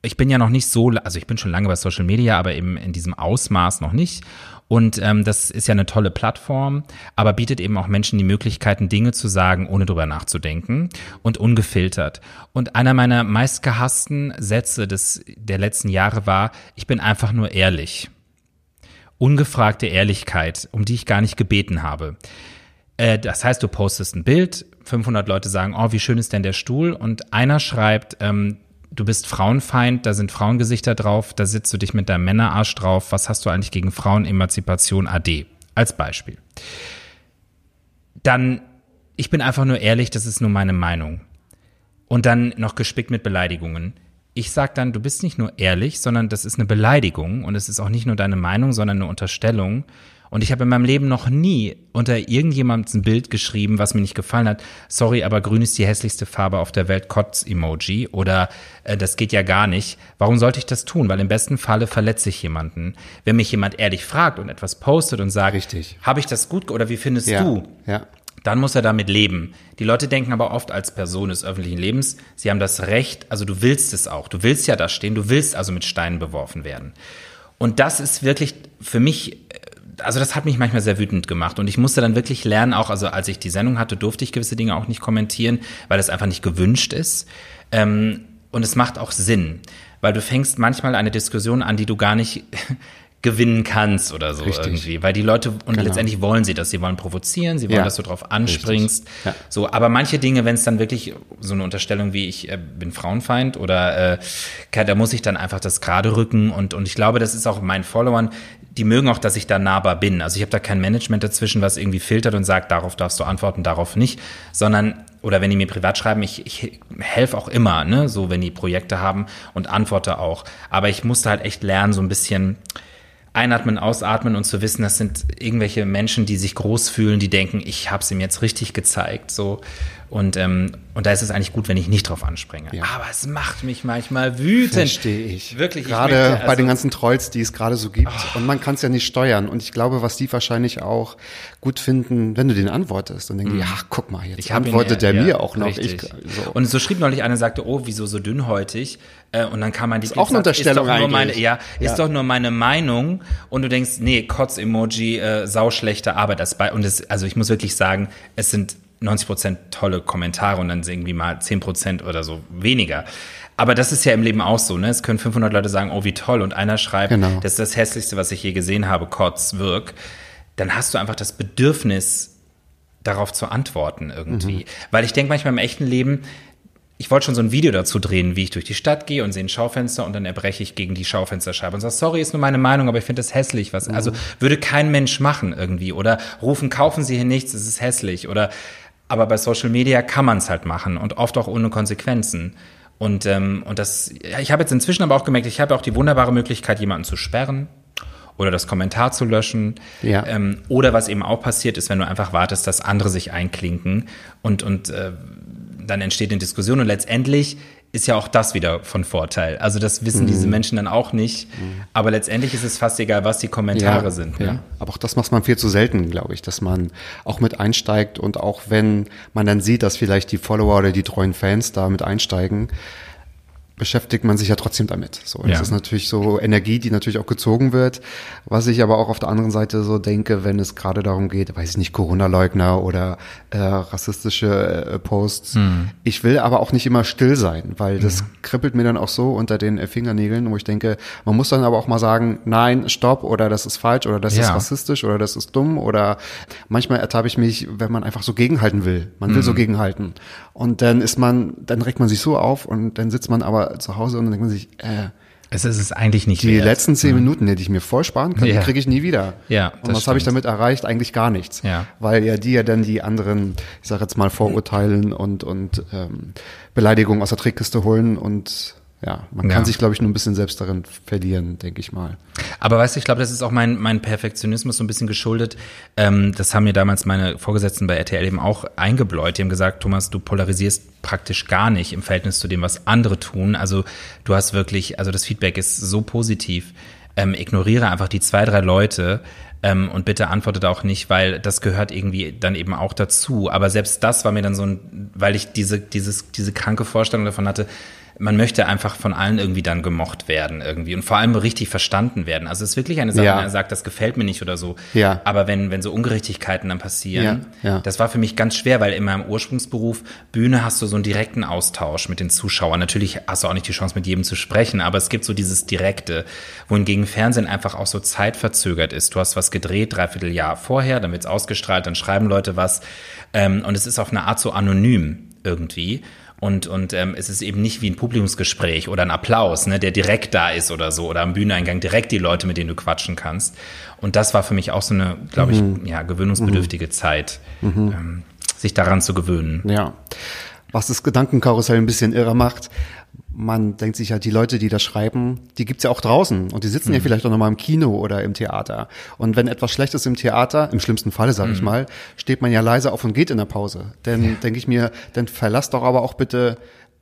ich bin ja noch nicht so, also ich bin schon lange bei Social Media, aber eben in diesem Ausmaß noch nicht. Und ähm, das ist ja eine tolle Plattform, aber bietet eben auch Menschen die Möglichkeiten, Dinge zu sagen, ohne drüber nachzudenken und ungefiltert. Und einer meiner meistgehassten Sätze des, der letzten Jahre war, ich bin einfach nur ehrlich. Ungefragte Ehrlichkeit, um die ich gar nicht gebeten habe. Äh, das heißt, du postest ein Bild, 500 Leute sagen, oh, wie schön ist denn der Stuhl? Und einer schreibt, ähm, du bist Frauenfeind, da sind Frauengesichter drauf, da sitzt du dich mit deinem Männerarsch drauf, was hast du eigentlich gegen Frauenemanzipation AD? Als Beispiel. Dann, ich bin einfach nur ehrlich, das ist nur meine Meinung. Und dann noch gespickt mit Beleidigungen. Ich sag dann, du bist nicht nur ehrlich, sondern das ist eine Beleidigung und es ist auch nicht nur deine Meinung, sondern eine Unterstellung. Und ich habe in meinem Leben noch nie unter irgendjemandem ein Bild geschrieben, was mir nicht gefallen hat. Sorry, aber grün ist die hässlichste Farbe auf der Welt, Kotz-Emoji. Oder äh, das geht ja gar nicht. Warum sollte ich das tun? Weil im besten Falle verletze ich jemanden. Wenn mich jemand ehrlich fragt und etwas postet und sagt, Richtig. habe ich das gut oder wie findest Ja, du? ja. Dann muss er damit leben. Die Leute denken aber oft als Person des öffentlichen Lebens, sie haben das Recht, also du willst es auch. Du willst ja da stehen, du willst also mit Steinen beworfen werden. Und das ist wirklich für mich, also das hat mich manchmal sehr wütend gemacht. Und ich musste dann wirklich lernen, auch, also als ich die Sendung hatte, durfte ich gewisse Dinge auch nicht kommentieren, weil es einfach nicht gewünscht ist. Ähm, und es macht auch Sinn, weil du fängst manchmal eine Diskussion an, die du gar nicht [laughs] gewinnen kannst oder so Richtig. irgendwie, weil die Leute und Genau. letztendlich wollen sie das, sie wollen provozieren, sie wollen, Ja. dass du drauf anspringst, Ja. so, aber manche Dinge, wenn es dann wirklich so eine Unterstellung wie ich äh, bin Frauenfeind oder äh, da muss ich dann einfach das gerade rücken und und ich glaube, das ist auch meinen Followern, die mögen auch, dass ich da nahbar bin. Also ich habe da kein Management dazwischen, was irgendwie filtert und sagt, darauf darfst du antworten, darauf nicht, sondern oder wenn die mir privat schreiben, ich, ich helfe auch immer, ne, so wenn die Projekte haben und antworte auch. Aber ich musste halt echt lernen, so ein bisschen einatmen, ausatmen und zu wissen, das sind irgendwelche Menschen, die sich groß fühlen, die denken, ich habe es ihm jetzt richtig gezeigt, so und ähm, und da ist es eigentlich gut, wenn ich nicht drauf anspringe. Ja. Aber es macht mich manchmal wütend. Verstehe ich. Wirklich. ich Gerade möchte, bei also- den ganzen Trolls, die es gerade so gibt. Und man kann es ja nicht steuern. Und ich glaube, was die wahrscheinlich auch gut finden, wenn du den antwortest und denken, die, ach, guck mal, jetzt Mhm. Ich ihn, antwortet äh, der ja, mir auch noch. Richtig. Ich, so. Und so schrieb neulich einer, sagte, oh, wieso so dünnhäutig? Äh, und dann kam man die auch eine Unterstellung ist doch nur meine, eigentlich. ja, ist Ja. doch nur meine Meinung. Und du denkst, nee, Kotz-Emoji, äh, sauschlechte Arbeit. Das bei, und es, also ich muss wirklich sagen, es sind 90 Prozent tolle Kommentare und dann irgendwie mal 10 Prozent oder so weniger. Aber das ist ja im Leben auch so, ne? Es können 500 Leute sagen, oh, wie toll. Und einer schreibt, Genau. das ist das hässlichste, was ich je gesehen habe, Kotz, wirk. Dann hast du einfach das Bedürfnis, darauf zu antworten irgendwie. Weil ich denke manchmal im echten Leben, ich wollte schon so ein Video dazu drehen, wie ich durch die Stadt gehe und sehe ein Schaufenster und dann erbreche ich gegen die Schaufensterscheibe und sage, sorry, ist nur meine Meinung, aber ich finde das hässlich. Was, also würde kein Mensch machen irgendwie. Oder rufen, kaufen Sie hier nichts, es ist hässlich. Oder aber bei Social Media kann man es halt machen und oft auch ohne Konsequenzen. Und, ähm, und das, ja, ich habe jetzt inzwischen aber auch gemerkt, ich habe auch die wunderbare Möglichkeit, jemanden zu sperren oder das Kommentar zu löschen. Ja. Ähm, oder was eben auch passiert ist, wenn du einfach wartest, dass andere sich einklinken und, und äh, dann entsteht eine Diskussion und letztendlich ist ja auch das wieder von Vorteil. Also das wissen diese Mhm. Menschen dann auch nicht. Aber letztendlich ist es fast egal, was die Kommentare sind. Ne? Ja. Aber auch das macht man viel zu selten, glaube ich, dass man auch mit einsteigt und auch wenn man dann sieht, dass vielleicht die Follower oder die treuen Fans da mit einsteigen, beschäftigt man sich ja trotzdem damit. So, das Ja. ist natürlich so Energie, die natürlich auch gezogen wird. Was ich aber auch auf der anderen Seite so denke, wenn es gerade darum geht, weiß ich nicht, Corona-Leugner oder äh, rassistische äh, Posts. Hm. Ich will aber auch nicht immer still sein, weil das kribbelt mir dann auch so unter den äh, Fingernägeln, wo ich denke, man muss dann aber auch mal sagen, nein, stopp oder das ist falsch oder das ist Ja. rassistisch oder das ist dumm oder manchmal ertappe ich mich, wenn man einfach so gegenhalten will. Man Mhm. will so gegenhalten. Und dann ist man, dann regt man sich so auf und dann sitzt man aber zu Hause und dann denkt man sich, äh, Es ist es eigentlich nicht die wert. letzten zehn Minuten, die ich mir voll sparen kann, Ja. die kriege ich nie wieder. Ja, Und was habe ich damit erreicht? Eigentlich gar nichts. Ja. Weil ja die ja dann die anderen, ich sage jetzt mal, Vorurteilen und, und ähm, Beleidigungen aus der Trickkiste holen und ja, man kann Ja. sich, glaube ich, nur ein bisschen selbst darin verlieren, denke ich mal. Aber weißt du, ich glaube, das ist auch mein, mein Perfektionismus so ein bisschen geschuldet. Ähm, das haben mir damals meine Vorgesetzten bei RTL eben auch eingebläut. Die haben gesagt, Thomas, du polarisierst praktisch gar nicht im Verhältnis zu dem, was andere tun. Also du hast wirklich, also das Feedback ist so positiv. Ähm, ignoriere einfach die zwei, drei Leute ähm, und bitte antwortet auch nicht, weil das gehört irgendwie dann eben auch dazu. Aber selbst das war mir dann so ein, weil ich diese, dieses, diese kranke Vorstellung davon hatte, man möchte einfach von allen irgendwie dann gemocht werden irgendwie und vor allem richtig verstanden werden. Also es ist wirklich eine Sache, Ja. wenn er sagt, das gefällt mir nicht oder so. Ja. Aber wenn, wenn so Ungerechtigkeiten dann passieren, Ja, ja. das war für mich ganz schwer, weil in meinem Ursprungsberuf Bühne hast du so einen direkten Austausch mit den Zuschauern. Natürlich hast du auch nicht die Chance, mit jedem zu sprechen, aber es gibt so dieses Direkte, wohingegen Fernsehen einfach auch so zeitverzögert ist. Du hast was gedreht, dreiviertel Jahr vorher, dann wird's ausgestrahlt, dann schreiben Leute was ähm, und es ist auf eine Art so anonym irgendwie. Und, und ähm, es ist eben nicht wie ein Publikumsgespräch oder ein Applaus, ne, der direkt da ist oder so, oder am Bühneneingang direkt die Leute, mit denen du quatschen kannst. Und das war für mich auch so eine, glaube ich, ja, gewöhnungsbedürftige Zeit, ähm, sich daran zu gewöhnen. Ja. Was das Gedankenkarussell ein bisschen irre macht, man denkt sich halt, die Leute, die das schreiben, die gibt's ja auch draußen und die sitzen ja vielleicht auch nochmal im Kino oder im Theater. Und wenn etwas schlecht ist im Theater, im schlimmsten Falle, sage ich mal, steht man ja leise auf und geht in der Pause. Denn denke ich mir, dann verlasst doch aber auch bitte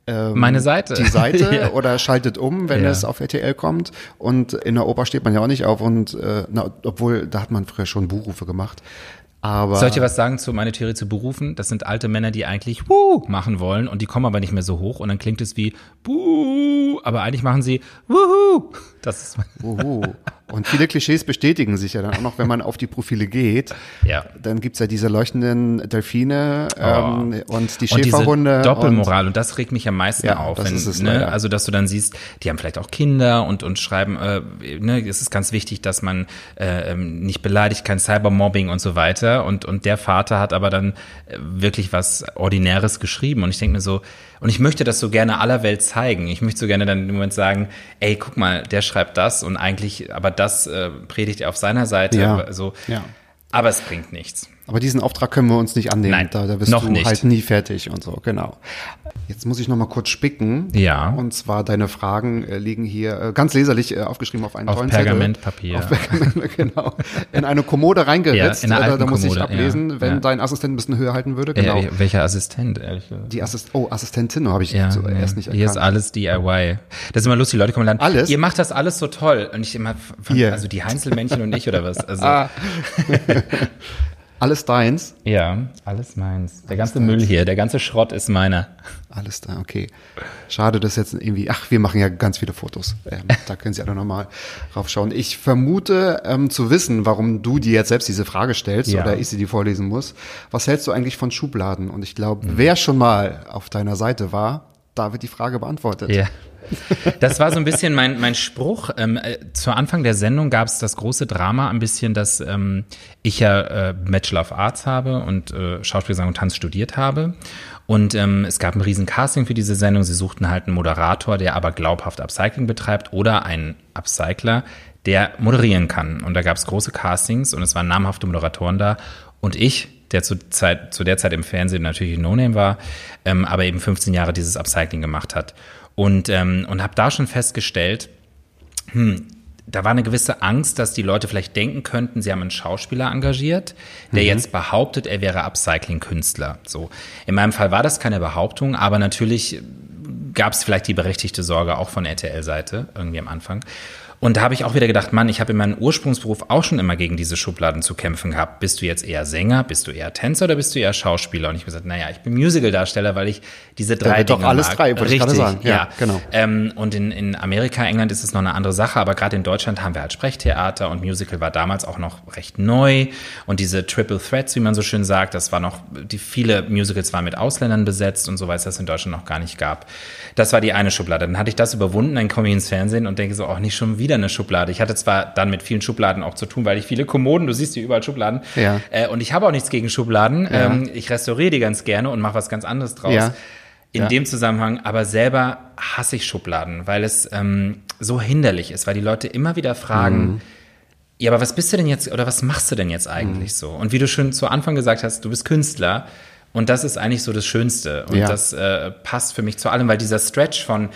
ähm, Meine Seite. die Seite [laughs] Ja. oder schaltet um, wenn Ja. es auf RTL kommt. Und in der Oper steht man ja auch nicht auf und äh, na, obwohl da hat man früher schon Buchrufe gemacht. Aber Soll ich dir was sagen zu meiner Theorie zu Berufen? Das sind alte Männer, die eigentlich Wuh machen wollen und die kommen aber nicht mehr so hoch und dann klingt es wie Buh, aber eigentlich machen sie Wuhu. Das ist Uhu. Und viele Klischees bestätigen sich ja dann auch noch, wenn man auf die Profile geht. Ja. Dann gibt's ja diese leuchtenden Delfine ähm, und die Oh. und Schäferhunde. diese Doppelmoral und, das regt mich am meisten Ja, auf, das wenn, ist es ne, also dass du dann siehst, die haben vielleicht auch Kinder und und schreiben, äh, ne, es ist ganz wichtig, dass man äh, ähm, nicht beleidigt, kein Cybermobbing und so weiter und und der Vater hat aber dann äh, wirklich was ordinäres geschrieben und ich denke mir so und ich möchte das so gerne aller Welt zeigen. Ich möchte so gerne dann im Moment sagen, ey, guck mal, der schreibt das und eigentlich, aber das äh, predigt er auf seiner Seite. Ja. So. Ja. Aber es bringt nichts. Aber diesen Auftrag können wir uns nicht annehmen. Nein, da, da bist noch du nicht. halt nie fertig und so, genau. Jetzt muss ich noch mal kurz spicken. Ja. Und zwar deine Fragen äh, liegen hier äh, ganz leserlich äh, aufgeschrieben auf einen Auf tollen Pergamentpapier. Zettel. Auf Pergament, [laughs] genau. In eine Kommode reingeritzt. Ja, in einer Äh, da, da muss ich Kommode, ablesen, ja, wenn ja. dein Assistent ein bisschen höher halten würde. Genau. Äh, welcher Assistent, ehrlich gesagt? die Assist oh, Assistentin habe ich Ja, zuerst nicht hier ist erkannt. alles DIY. Das ist immer lustig, die Leute kommen dann, Alles? ihr macht das alles so toll. Und ich immer, Hier. also die Heinzelmännchen und ich oder was? Also, Ah. [laughs] [laughs] Alles deins. ja, alles meins. Der ganze Müll hier, der ganze Schrott ist meiner. Alles da, okay. Schade, dass jetzt irgendwie, ach, wir machen ja ganz viele Fotos. Ähm, da können Sie alle nochmal raufschauen. Ich vermute ähm, zu wissen, warum du dir jetzt selbst diese Frage stellst Ja. oder ich sie dir vorlesen muss. Was hältst du eigentlich von Schubladen? Und ich glaube, Mhm. wer schon mal auf deiner Seite war, da wird die Frage beantwortet. Ja. Das war so ein bisschen mein, mein Spruch. Ähm, äh, zu Anfang der Sendung gab es das große Drama ein bisschen, dass ähm, ich ja äh, Bachelor of Arts habe und äh, Schauspiel, Gesang und Tanz studiert habe. Und ähm, es gab ein riesen Casting für diese Sendung. Sie suchten halt einen Moderator, der aber glaubhaft Upcycling betreibt oder einen Upcycler, der moderieren kann. Und da gab es große Castings und es waren namhafte Moderatoren da. Und ich, der zu, Zeit, zu der Zeit im Fernsehen natürlich No-Name war, ähm, aber eben 15 Jahre dieses Upcycling gemacht hat. Und, ähm, und habe da schon festgestellt, hm, da war eine gewisse Angst, dass die Leute vielleicht denken könnten, sie haben einen Schauspieler engagiert, der jetzt behauptet, er wäre Upcycling-Künstler. So. In meinem Fall war das keine Behauptung, aber natürlich gab es vielleicht die berechtigte Sorge auch von RTL-Seite irgendwie am Anfang. Und da habe ich auch wieder gedacht, Mann, ich habe in meinem Ursprungsberuf auch schon immer gegen diese Schubladen zu kämpfen gehabt. Bist du jetzt eher Sänger, bist du eher Tänzer oder bist du eher Schauspieler? Und ich habe gesagt, naja, ich bin Musical-Darsteller, weil ich diese drei wird doch Dinge alles mag. drei, wollte ich Richtig, gerade sagen. Ja, ja, genau. Ähm, und in, in Amerika, England ist es noch eine andere Sache, aber gerade in Deutschland haben wir halt Sprechtheater und Musical war damals auch noch recht neu. Und diese Triple Threats, wie man so schön sagt, das war noch, die viele Musicals waren mit Ausländern besetzt und so, weil es das in Deutschland noch gar nicht gab. Das war die eine Schublade. Dann hatte ich das überwunden, dann komme ich ins Fernsehen und denke so, auch nicht schon wieder eine Schublade. Ich hatte zwar dann mit vielen Schubladen auch zu tun, weil ich viele Kommoden, du siehst hier überall Schubladen. Ja. Äh, und ich habe auch nichts gegen Schubladen. Ja. Ähm, ich restauriere die ganz gerne und mache was ganz anderes draus. Ja. In Ja. dem Zusammenhang, aber selber hasse ich Schubladen, weil es ähm, so hinderlich ist, weil die Leute immer wieder fragen, Mhm. ja, aber was bist du denn jetzt oder was machst du denn jetzt eigentlich Mhm. so? Und wie du schon zu Anfang gesagt hast, du bist Künstler und das ist eigentlich so das Schönste und Ja. das äh, passt für mich zu allem, weil dieser Stretch von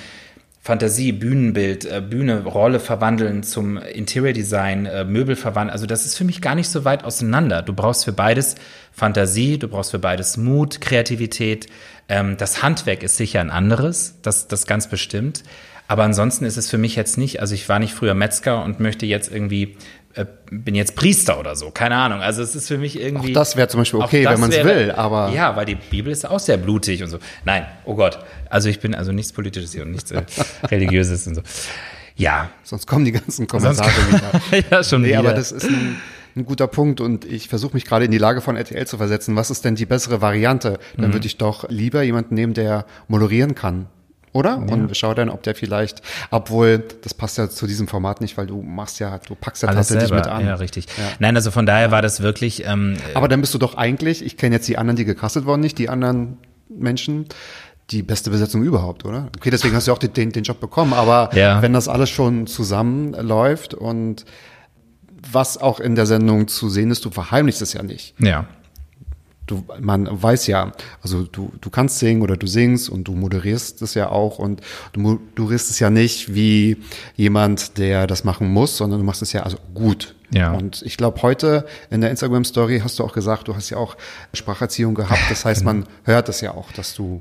Fantasie, Bühnenbild, äh, Bühne, Rolle verwandeln zum Interior Design, äh, Möbel verwandeln. Also das ist für mich gar nicht so weit auseinander. Du brauchst für beides Fantasie, du brauchst für beides Mut, Kreativität. Ähm, das Handwerk ist sicher ein anderes, das, das ganz bestimmt. Aber ansonsten ist es für mich jetzt nicht, also ich war nicht früher Metzger und möchte jetzt irgendwie, äh, bin jetzt Priester oder so, keine Ahnung. Also es ist für mich irgendwie. Auch das wäre zum Beispiel okay, wenn man es will, aber. Ja, weil die Bibel ist auch sehr blutig und so. Nein, oh Gott. Also ich bin also nichts Politisches hier und nichts äh, [laughs] Religiöses und so. Ja. Sonst kommen die ganzen Kommentare [laughs] wieder. ja, schon Nee, wieder. aber das ist ein, ein guter Punkt und ich versuche mich gerade in die Lage von RTL zu versetzen. Was ist denn die bessere Variante? Dann Mhm. würde ich doch lieber jemanden nehmen, der moderieren kann. Oder? Und schau dann, ob der vielleicht, obwohl, das passt ja zu diesem Format nicht, weil du machst ja, du packst ja alles tatsächlich selber. mit an. Ja, richtig. Nein, also von daher war das wirklich, ähm, Aber dann bist du doch eigentlich, ich kenne jetzt die anderen, die gecastet worden, nicht die anderen Menschen, die beste Besetzung überhaupt, oder? Okay, deswegen hast du auch den, den, den Job bekommen, aber Ja. wenn das alles schon zusammenläuft und was auch in der Sendung zu sehen ist, du verheimlichst es ja nicht. ja. Du, man weiß ja, also du, du kannst singen oder du singst und du moderierst es ja auch und du moderierst es ja nicht wie jemand, der das machen muss, sondern du machst es ja also gut. Ja. Und ich glaube, heute in der Instagram-Story hast du auch gesagt, du hast ja auch Spracherziehung gehabt. Das heißt, [laughs] man hört es ja auch, dass du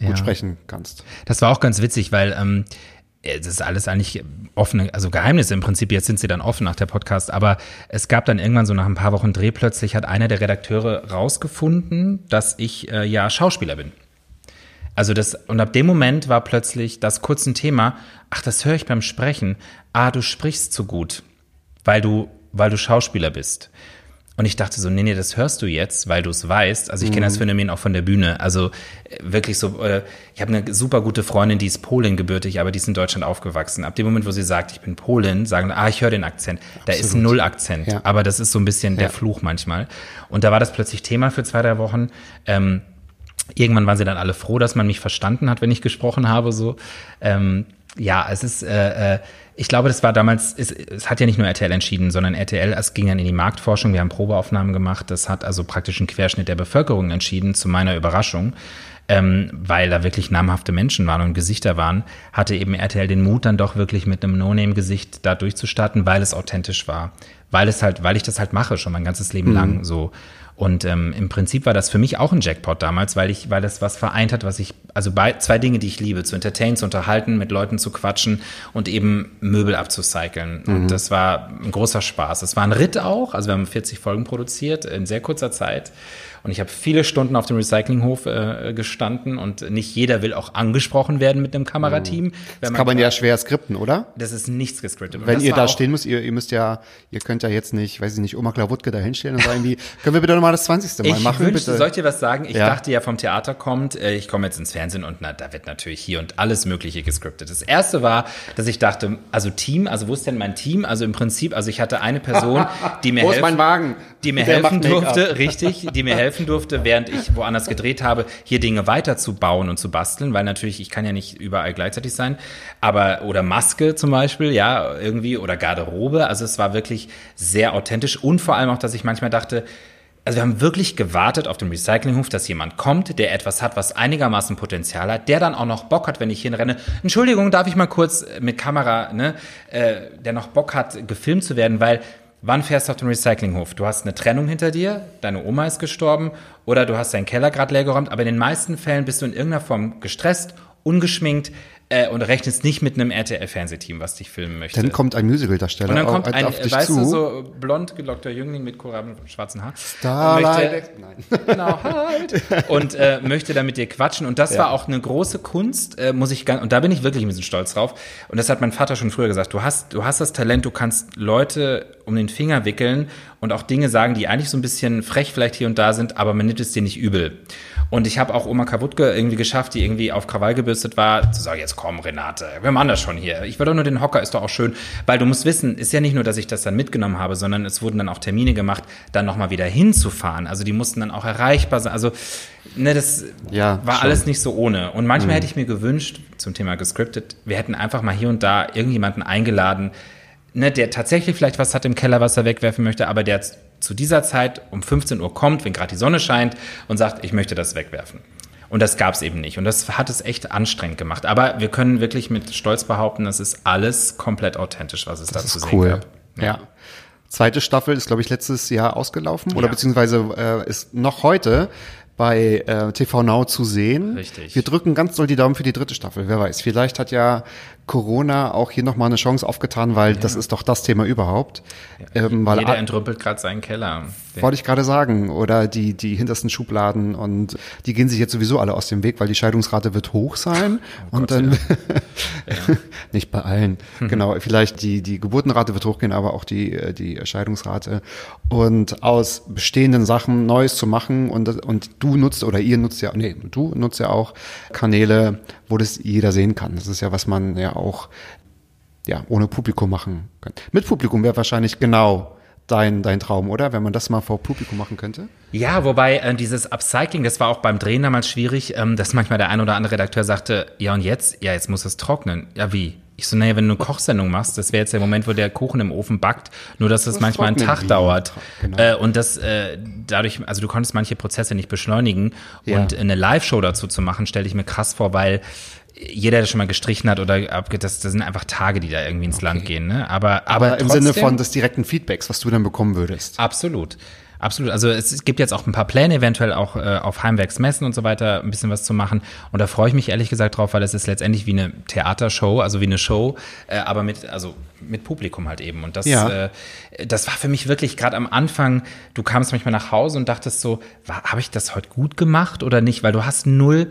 gut Ja. sprechen kannst. Das war auch ganz witzig, weil ähm, das ist alles eigentlich offene, also Geheimnisse im Prinzip. Jetzt sind sie dann offen nach der Podcast. Aber es gab dann irgendwann so nach ein paar Wochen Dreh plötzlich hat einer der Redakteure rausgefunden, dass ich äh, ja Schauspieler bin. Also das, und ab dem Moment war plötzlich das kurz ein Thema, ach, das höre ich beim Sprechen. Ah, du sprichst so gut, weil du, weil du Schauspieler bist. Und ich dachte so, nee, nee, das hörst du jetzt, weil du es weißt. Also ich kenne das Phänomen auch von der Bühne. Also äh, wirklich so, äh, ich habe eine super gute Freundin, die ist Polin gebürtig, aber die ist in Deutschland aufgewachsen. Ab dem Moment, wo sie sagt, ich bin Polin, sagen, ah, ich höre den Akzent. Da ist null Akzent. Ja. Aber das ist so ein bisschen der Ja. Fluch manchmal. Und da war das plötzlich Thema für zwei, drei Wochen. Ähm, Irgendwann waren sie dann alle froh, dass man mich verstanden hat, wenn ich gesprochen habe. So, ähm, ja, es ist, äh, äh, ich glaube, das war damals, es, es hat ja nicht nur RTL entschieden, sondern RTL, es ging dann in die Marktforschung. Wir haben Probeaufnahmen gemacht. Das hat also praktisch einen Querschnitt der Bevölkerung entschieden, zu meiner Überraschung. Ähm, weil da wirklich namhafte Menschen waren und Gesichter waren, hatte eben RTL den Mut, dann doch wirklich mit einem No-Name-Gesicht da durchzustarten, weil es authentisch war. Weil es halt, weil ich das halt mache, schon mein ganzes Leben lang so. Und ähm, im Prinzip war das für mich auch ein Jackpot damals, weil ich, weil das was vereint hat, was ich, also bei, zwei Dinge, die ich liebe, zu entertainen, zu unterhalten, mit Leuten zu quatschen und eben Möbel abzucyceln. Und das war ein großer Spaß. Es war ein Ritt auch, also wir haben 40 Folgen produziert in sehr kurzer Zeit. Und ich habe viele Stunden auf dem Recyclinghof äh, gestanden und nicht jeder will auch angesprochen werden mit einem Kamerateam. Das kann man ja schwer skripten, oder? das ist nichts gescriptet. Und Wenn ihr da stehen müsst, ihr, ihr müsst ja, ihr könnt ja jetzt nicht, weiß ich nicht, Oma Klawutke da hinstellen und sagen wie, können wir bitte nochmal das 20. Mal Ich machen, wünschte, bitte? soll ich dir was sagen? Ich Ja. dachte ja, vom Theater kommt, äh, ich komme jetzt ins Fernsehen und na, da wird natürlich hier und alles Mögliche gescriptet. Das erste war, dass ich dachte, also Team, also wo ist denn mein Team? Also im Prinzip, also ich hatte eine Person, [laughs] die mir helfen, mein Wagen? die mir [laughs] Der helfen durfte, richtig, die mir helfen durfte, während ich woanders gedreht habe, hier Dinge weiterzubauen und zu basteln, weil natürlich, ich kann ja nicht überall gleichzeitig sein, aber, oder Maske zum Beispiel, ja, irgendwie, oder Garderobe, also es war wirklich sehr authentisch und vor allem auch, dass ich manchmal dachte, also wir haben wirklich gewartet auf dem Recyclinghof, dass jemand kommt, der etwas hat, was einigermaßen Potenzial hat, der dann auch noch Bock hat, wenn ich hinrenne. Entschuldigung, darf ich mal kurz äh, mit Kamera, ne, äh, der noch Bock hat, gefilmt zu werden, weil wann fährst du auf den Recyclinghof? Du hast eine Trennung hinter dir, deine Oma ist gestorben oder du hast deinen Keller gerade leergeräumt, aber in den meisten Fällen bist du in irgendeiner Form gestresst, ungeschminkt äh, und rechnest nicht mit einem RTL-Fernsehteam, was dich filmen möchte. Dann kommt ein Musical-Darsteller Und dann kommt ein, weißt zu. du, so blond gelockter Jüngling mit korabeln schwarzen Haar. Starlight. Und möchte, Nein. genau, halt. [laughs] Und äh, möchte da mit dir quatschen. Und das war auch eine große Kunst, äh, muss ich ganz, und da bin ich wirklich ein bisschen stolz drauf. Und das hat mein Vater schon früher gesagt. Du hast, du hast das Talent, du kannst Leute um den Finger wickeln und auch Dinge sagen, die eigentlich so ein bisschen frech vielleicht hier und da sind, aber man nimmt es dir nicht übel. Und ich habe auch Oma Kawutke irgendwie geschafft, die irgendwie auf Krawall gebürstet war, zu sagen, jetzt komm, Renate, wir machen das schon hier. Ich will doch nur den Hocker, ist doch auch schön. Weil du musst wissen, ist ja nicht nur, dass ich das dann mitgenommen habe, sondern es wurden dann auch Termine gemacht, dann nochmal wieder hinzufahren. Also die mussten dann auch erreichbar sein. Also, ne, das Ja, war schon. alles nicht so ohne. Und manchmal hätte ich mir gewünscht, zum Thema gescriptet, wir hätten einfach mal hier und da irgendjemanden eingeladen, ne, der tatsächlich vielleicht was hat im Keller, was er wegwerfen möchte, aber der zu dieser Zeit um 15 Uhr kommt, wenn gerade die Sonne scheint und sagt, ich möchte das wegwerfen. Und das gab es eben nicht. Und das hat es echt anstrengend gemacht. Aber wir können wirklich mit Stolz behaupten, das ist alles komplett authentisch, was es da Das zu ist sehen cool. gab. Ja. Zweite Staffel ist, glaube ich, letztes Jahr ausgelaufen oder beziehungsweise äh, ist noch heute bei äh, TV Now zu sehen. Richtig. Wir drücken ganz doll die Daumen für die dritte Staffel. Wer weiß, vielleicht hat ja Corona auch hier nochmal eine Chance aufgetan, weil das ist doch das Thema überhaupt. Ähm, weil Jeder entrümpelt gerade seinen Keller. wollte ich gerade sagen. Oder die, die hintersten Schubladen und die gehen sich jetzt sowieso alle aus dem Weg, weil die Scheidungsrate wird hoch sein. [laughs] und Oh Gott, dann [laughs] nicht bei allen. [laughs] Genau, vielleicht die, die Geburtenrate wird hochgehen, aber auch die, äh, die Scheidungsrate. Und aus bestehenden Sachen Neues zu machen und, und du nutzt oder ihr nutzt ja, nee, du nutzt ja auch Kanäle, wo das jeder sehen kann. Das ist ja, was man ja auch ja, ohne Publikum machen kann. Mit Publikum wäre wahrscheinlich genau dein, dein Traum, oder? Wenn man das mal vor Publikum machen könnte? Ja, wobei äh, dieses Upcycling, das war auch beim Drehen damals schwierig, ähm, dass manchmal der ein oder andere Redakteur sagte, ja und jetzt? Ja, jetzt muss es trocknen. Ja, wie? Ich so, naja, wenn du eine Kochsendung machst, das wäre jetzt der Moment, wo der Kuchen im Ofen backt, nur dass es Das manchmal einen Tag dauert. Genau. Äh, und das äh, dadurch, also du konntest manche Prozesse nicht beschleunigen. Ja. Und eine Live-Show dazu zu machen, stelle ich mir krass vor, weil jeder, der schon mal gestrichen hat oder abge das, das sind einfach Tage, die da irgendwie ins Land gehen. Ne? Aber, aber, Aber im Sinne trotzdem- von des direkten Feedbacks, was du dann bekommen würdest. Absolut. Absolut. Also es gibt jetzt auch ein paar Pläne, eventuell auch äh, auf Heimwerks Messen und so weiter ein bisschen was zu machen. Und da freue ich mich ehrlich gesagt drauf, weil es ist letztendlich wie eine Theatershow, also wie eine Show, äh, aber mit, also mit Publikum halt eben. Und das, Ja. äh, das war für mich wirklich gerade am Anfang, du kamst manchmal nach Hause und dachtest so, habe ich das heute gut gemacht oder nicht? Weil du hast null,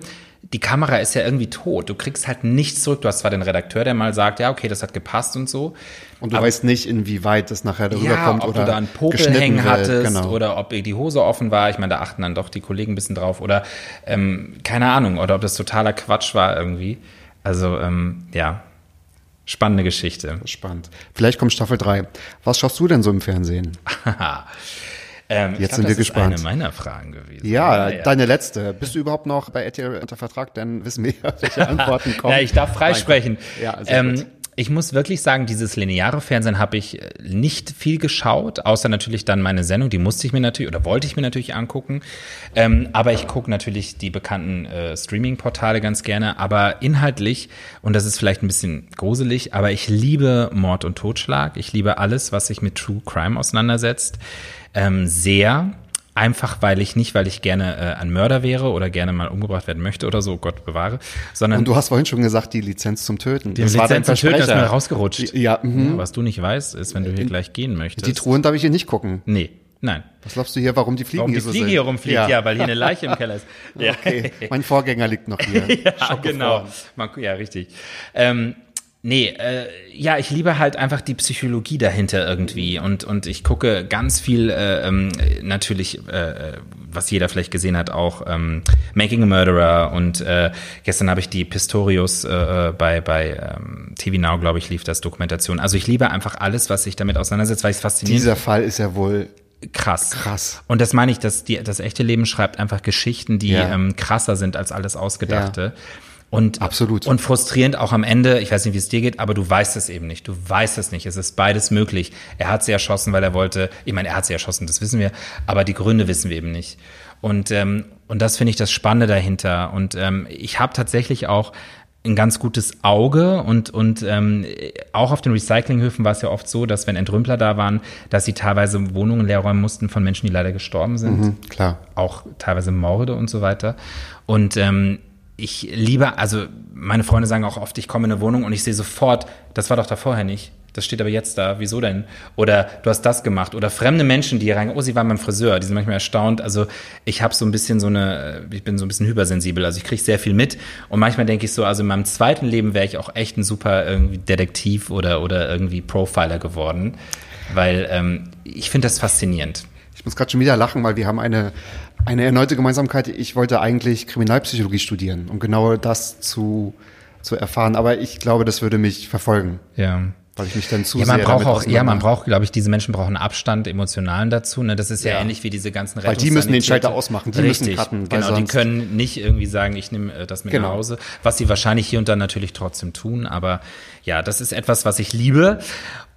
die Kamera ist ja irgendwie tot. Du kriegst halt nichts zurück. Du hast zwar den Redakteur, der mal sagt, ja, okay, das hat gepasst und so. Und du weißt nicht, inwieweit das nachher darüber Ja, kommt ob oder du da einen Popel hängen hattest genau. oder ob die Hose offen war. Ich meine, da achten dann doch die Kollegen ein bisschen drauf. Oder ähm, keine Ahnung, oder ob das totaler Quatsch war irgendwie. Also ähm, ja, spannende Geschichte. Spannend. Vielleicht kommt Staffel 3. Was schaust du denn so im Fernsehen? [laughs] ähm, Jetzt glaub, sind wir das gespannt. Ist eine meiner Fragen gewesen. Ja, ja. deine letzte. Bist du überhaupt noch bei RTL unter Vertrag? Dann wissen wir [laughs] welche Antworten [laughs] kommen. Ja, ich darf freisprechen. Ja, sehr ähm, gut. Ich muss wirklich sagen, dieses lineare Fernsehen habe ich äh, nicht viel geschaut, außer natürlich dann meine Sendung, die musste ich mir natürlich oder wollte ich mir natürlich angucken. Ähm, aber ich gucke natürlich die bekannten äh, Streaming-Portale ganz gerne. Aber inhaltlich, und das ist vielleicht ein bisschen gruselig, aber ich liebe Mord und Totschlag. Ich liebe alles, was sich mit True Crime auseinandersetzt. Ähm, sehr. Einfach weil ich nicht, weil ich gerne äh, ein Mörder wäre oder gerne mal umgebracht werden möchte oder so, Gott bewahre, sondern Und du hast vorhin schon gesagt, die Lizenz zum Töten. die Das war dein Lizenz zum Töten ist mir rausgerutscht. Ja, mhm. Ja, was du nicht weißt, ist, wenn du hier gleich gehen möchtest. Die Truhen darf ich hier nicht gucken. Nee, nein. Was glaubst du hier, warum die Fliegen Warum hier die so Fliege sind? hier rumfliegt, ja. weil hier eine Leiche im Keller ist. Ja, [laughs] Okay, mein Vorgänger liegt noch hier. [laughs] ja genau. Man, ja, richtig. Ähm, nee, äh, ja, ich liebe halt einfach die Psychologie dahinter irgendwie und, und ich gucke ganz viel äh, ähm, natürlich, äh, was jeder vielleicht gesehen hat, auch ähm, Making a Murderer und äh, gestern habe ich die Pistorius äh, bei, bei ähm, TV Now, glaube ich, lief das Dokumentation. Also ich liebe einfach alles, was sich damit auseinandersetzt, weil ich es faszinierend Dieser Fall ist ja wohl krass. Krass. Und das meine ich, dass die, das echte Leben schreibt einfach Geschichten, die Ja. ähm, krasser sind als alles Ausgedachte. Und, Absolut. Und frustrierend auch am Ende, ich weiß nicht, wie es dir geht, aber du weißt es eben nicht. Du weißt es nicht. Es ist beides möglich. Er hat sie erschossen, weil er wollte, ich meine, er hat sie erschossen, das wissen wir, aber die Gründe wissen wir eben nicht. Und, ähm, und das finde ich das Spannende dahinter. Und ähm, ich habe tatsächlich auch ein ganz gutes Auge und, und ähm, auch auf den Recyclinghöfen war es ja oft so, dass wenn Entrümpler da waren, dass sie teilweise Wohnungen leer räumen mussten von Menschen, die leider gestorben sind Mhm, klar. auch teilweise Morde und so weiter. Und ähm, ich liebe, also meine Freunde sagen auch oft, ich komme in eine Wohnung und ich sehe sofort, das war doch da vorher nicht. Das steht aber jetzt da. Wieso denn? Oder du hast das gemacht. Oder fremde Menschen, die hier rein, oh, sie waren beim Friseur. Die sind manchmal erstaunt. Also ich habe so ein bisschen so eine, ich bin so ein bisschen hypersensibel. Also ich kriege sehr viel mit. Und manchmal denke ich so, also in meinem zweiten Leben wäre ich auch echt ein super irgendwie Detektiv oder, oder irgendwie Profiler geworden. Weil ähm, ich finde das faszinierend. Ich muss gerade schon wieder lachen, weil wir haben eine, eine erneute Gemeinsamkeit. Ich wollte eigentlich Kriminalpsychologie studieren, um genau das zu, zu erfahren. Aber ich glaube, das würde mich verfolgen, Ja. Weil ich mich dann zu Ja, man braucht auch, ja, man braucht, glaube ich, diese Menschen brauchen Abstand, emotionalen dazu. Ne? Das ist ja, Ja. ähnlich wie diese ganzen Weil die müssen den. Schalter ausmachen, die müssen Richtig, cutten, weil Genau, die können nicht irgendwie sagen, ich nehme äh, das mit Genau. nach Hause, was sie wahrscheinlich hier und da natürlich trotzdem tun. Aber ja, das ist etwas, was ich liebe.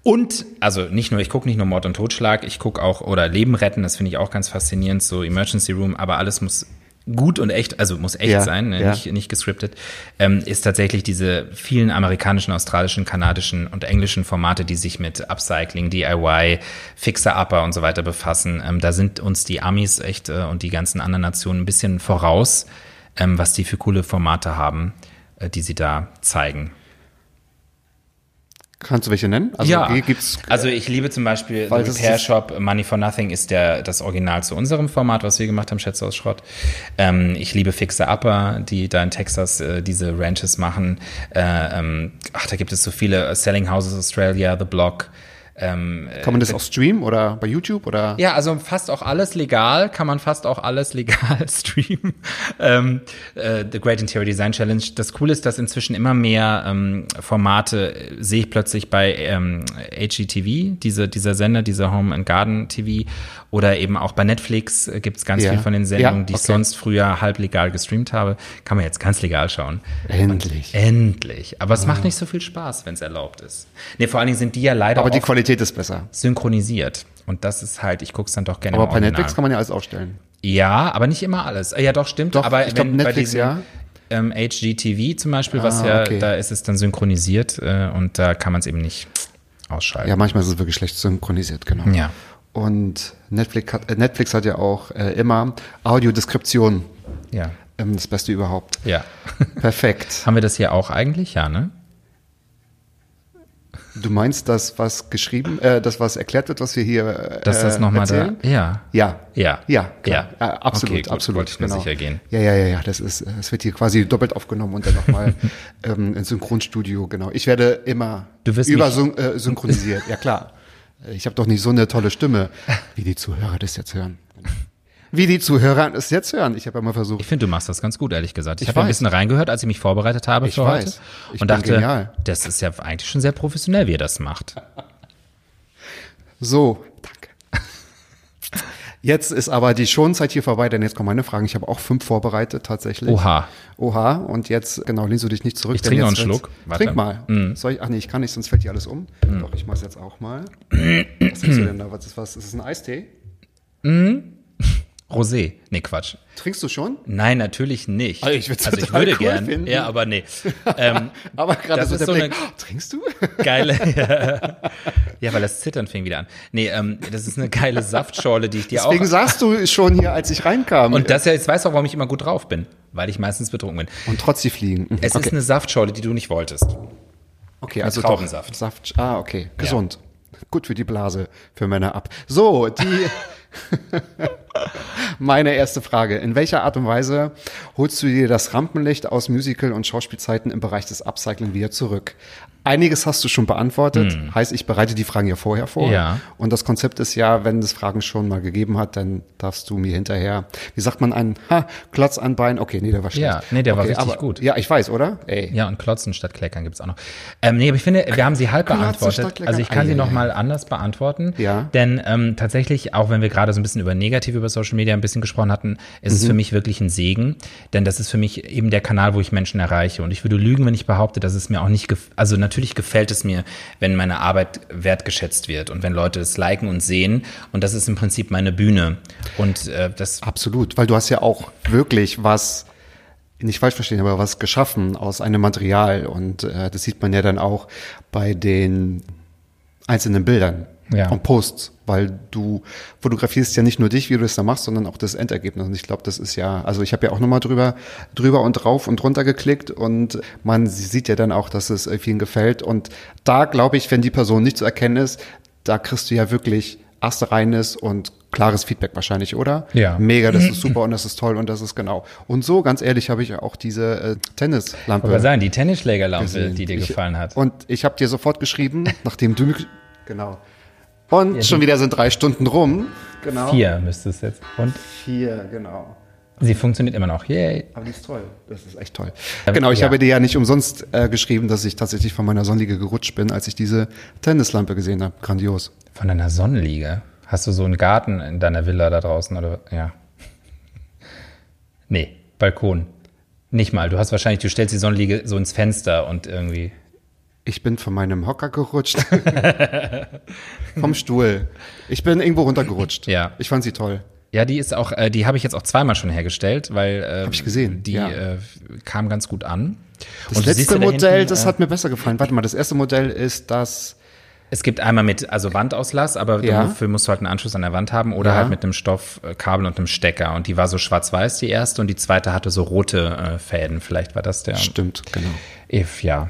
Und, also nicht nur, ich gucke nicht nur Mord und Totschlag, ich gucke auch, oder Leben retten, das finde ich auch ganz faszinierend, so Emergency Room, aber alles muss gut und echt, also muss echt Ja, sein, ne? ja. nicht, nicht gescriptet, ähm, ist tatsächlich diese vielen amerikanischen, australischen, kanadischen und englischen Formate, die sich mit Upcycling, DIY, Fixer-Upper und so weiter befassen. Ähm, da sind uns die Amis echt äh, und die ganzen anderen Nationen ein bisschen voraus, ähm, was die für coole Formate haben, äh, die sie da zeigen. Kannst du welche nennen? Also ja, hier gibt's also ich liebe zum Beispiel Weil The das Repair Shop, Money for Nothing ist der, das Original zu unserem Format, was wir gemacht haben, Schätze aus Schrott. Ähm, ich liebe Fixer Upper, die da in Texas äh, diese Ranches machen. Äh, ähm, ach, da gibt es so viele, äh, Selling Houses Australia, The Block. Ähm, kann man das auch streamen oder bei YouTube oder? ja, also fast auch alles legal, kann man fast auch alles legal [laughs] streamen. Ähm, äh, The Great Interior Design Challenge. Das Coole ist, dass inzwischen immer mehr ähm, Formate äh, sehe ich plötzlich bei ähm, HGTV, diese, dieser Sender, dieser Home and Garden TV oder eben auch bei Netflix äh, gibt es ganz Ja. viel von den Sendungen, Ja, die ich okay. sonst früher halb legal gestreamt habe. Kann man jetzt ganz legal schauen. Endlich. Endlich. Aber es macht nicht so viel Spaß, wenn es erlaubt ist. Nee, vor allen Dingen sind die ja leider Aber die Qualität ist besser. synchronisiert. Und das ist halt, ich gucke es dann doch gerne Aber bei Original. Netflix kann man ja alles aufstellen. Ja, aber nicht immer alles. Äh, Ja, doch, stimmt. Doch, aber ich glaub, wenn bei Netflix, diesem, ja. ähm, HGTV zum Beispiel, was Ah, ja, okay. da ist es dann synchronisiert äh, und da kann man es eben nicht ausschalten. Ja, manchmal ist es wirklich schlecht synchronisiert, genau. Ja. Und Netflix hat, äh, Netflix hat ja auch äh, immer Audiodeskription. Ja. Ähm, das Beste überhaupt. ja. [laughs] Perfekt. Haben wir das hier auch eigentlich? Ja, ne? Du meinst das, was geschrieben, äh, das, was erklärt wird, was wir hier äh, Dass das nochmal da. erzählen? Ja. Ja. Ja. Ja, klar. Ja. Äh, absolut, Okay, gut, absolut. wollte ich nur sicher gehen. Ja, ja, ja, ja. Das ist, es wird hier quasi doppelt aufgenommen und dann nochmal [laughs] ähm, ins Synchronstudio, genau. Ich werde immer über mich- äh, synchronisiert. ja, klar. Ich habe doch nicht so eine tolle Stimme, wie die Zuhörer das jetzt hören. Wie die Zuhörer es jetzt hören. Ich habe mal versucht. Ich finde, du machst das ganz gut, ehrlich gesagt. Ich, Ich habe ein bisschen reingehört, als ich mich vorbereitet habe Ich für heute. weiß. Ich und dachte, genial. das ist ja eigentlich schon sehr professionell, wie er das macht. So, danke. Jetzt ist aber die Schonzeit hier vorbei, denn jetzt kommen meine Fragen. Ich habe auch fünf vorbereitet, tatsächlich. Oha. Oha, und jetzt, genau, lehnst du dich nicht zurück. Ich trinke noch einen Schluck. Warte. Trink mal. Soll ich? Ach nee, ich kann nicht, sonst fällt dir alles um. Doch, ich mach's jetzt auch mal. [clears throat] was trinkst du denn da? Was ist was? Ist es ein Eistee? Rosé. Nee, Quatsch. Trinkst du schon? Nein, natürlich nicht. Also ich also ich würde cool gern. finden. Ja, aber nee. [laughs] Ähm, Aber gerade Das so ist so Blick. eine- Oh, trinkst du? geile. Ja. [laughs] [laughs] ja, weil das Zittern fing wieder an. Nee, ähm, das ist eine geile Saftschorle, die ich dir Deswegen auch. saßt du schon hier, als ich reinkam. Und das ja, jetzt weißt du auch, warum ich immer gut drauf bin. Weil ich meistens betrunken bin. und trotz die Fliegen. Mhm, Es okay. ist eine Saftschorle, die du nicht wolltest. Okay, also Traubensaft. Saft. Ah, okay. Gesund. Gut für die Blase, für Männer ab. So, die. [laughs] Meine erste Frage. In welcher Art und Weise holst du dir das Rampenlicht aus Musical- und Schauspielzeiten im Bereich des Upcycling wieder zurück? Einiges hast du schon beantwortet. Heißt, ich bereite die Fragen ja vorher vor. Hm. Ja. Und das Konzept ist ja, wenn es Fragen schon mal gegeben hat, dann darfst du mir hinterher, wie sagt man, einen ha, Klotz an Bein. Okay, nee, der war schlecht. Ja, nee, der war okay, richtig aber, gut. Ja, ich weiß, oder? Ey. Ja, und Klotzen statt Kleckern gibt's auch noch. Ähm, nee, aber ich finde, wir haben sie halb Klotzen beantwortet. Also ich kann sie Eieiei. nochmal anders beantworten. Ja. Denn ähm, tatsächlich, auch wenn wir gerade so ein bisschen über negativ über Social Media ein bisschen gesprochen hatten, ist es für Mhm. mich wirklich ein Segen. Denn das ist für mich eben der Kanal, wo ich Menschen erreiche. Und ich würde lügen, wenn ich behaupte, dass es mir auch nicht, also natürlich gefällt es mir, wenn meine Arbeit wertgeschätzt wird und wenn Leute es liken und sehen. Und das ist im Prinzip meine Bühne. Und äh, das Absolut, weil du hast ja auch wirklich was, nicht falsch verstehen, aber was geschaffen aus einem Material und äh, das sieht man ja dann auch bei den einzelnen Bildern Ja. und Posts, weil du fotografierst ja nicht nur dich, wie du das da machst, sondern auch das Endergebnis und ich glaube, das ist ja, also ich habe ja auch nochmal drüber, drüber und drauf und drunter geklickt und man sieht ja dann auch, dass es äh, vielen gefällt und da glaube ich, wenn die Person nicht zu erkennen ist, da kriegst du ja wirklich astreines und klares Feedback wahrscheinlich, oder? Ja. Mega, das [clears throat] ist super und das ist toll und das ist genau. Und so, ganz ehrlich, habe ich auch diese äh, Tennislampe. aber sein, die Tennisschlägerlampe, gesehen. die dir Ich- gefallen hat. Und ich habe dir sofort geschrieben, [laughs] nachdem du mir, genau. Und schon wieder sind drei Stunden rum. Genau. Vier müsste es jetzt. Und Vier, genau. sie funktioniert immer noch. Yay. Aber die ist toll. Das ist echt toll. Ähm, genau, ich ja. habe dir ja nicht umsonst äh, geschrieben, dass ich tatsächlich von meiner Sonnenliege gerutscht bin, als ich diese Tennislampe gesehen habe. Grandios. Von deiner Sonnenliege? Hast du so einen Garten in deiner Villa da draußen oder ja? Nee, Balkon. Nicht mal. Du hast wahrscheinlich, du stellst die Sonnenliege so ins Fenster und irgendwie. Ich bin von meinem Hocker gerutscht. [laughs] Vom Stuhl. Ich bin irgendwo runtergerutscht. Ja. Ich fand sie toll. Ja, die ist auch, äh, die habe ich jetzt auch zweimal schon hergestellt, weil äh, Hab ich gesehen, die ja. äh, kam ganz gut an. Das Und letzte da Modell, hinten, das äh, hat mir besser gefallen. Warte mal, das erste Modell ist das, Es gibt einmal mit also Wandauslass, aber Ja. dafür musst du halt einen Anschluss an der Wand haben oder Ja. halt mit einem Stoffkabel und einem Stecker. Und die war so schwarz-weiß die erste und die zweite hatte so rote äh, Fäden. Vielleicht war das der. stimmt, genau. If, ja.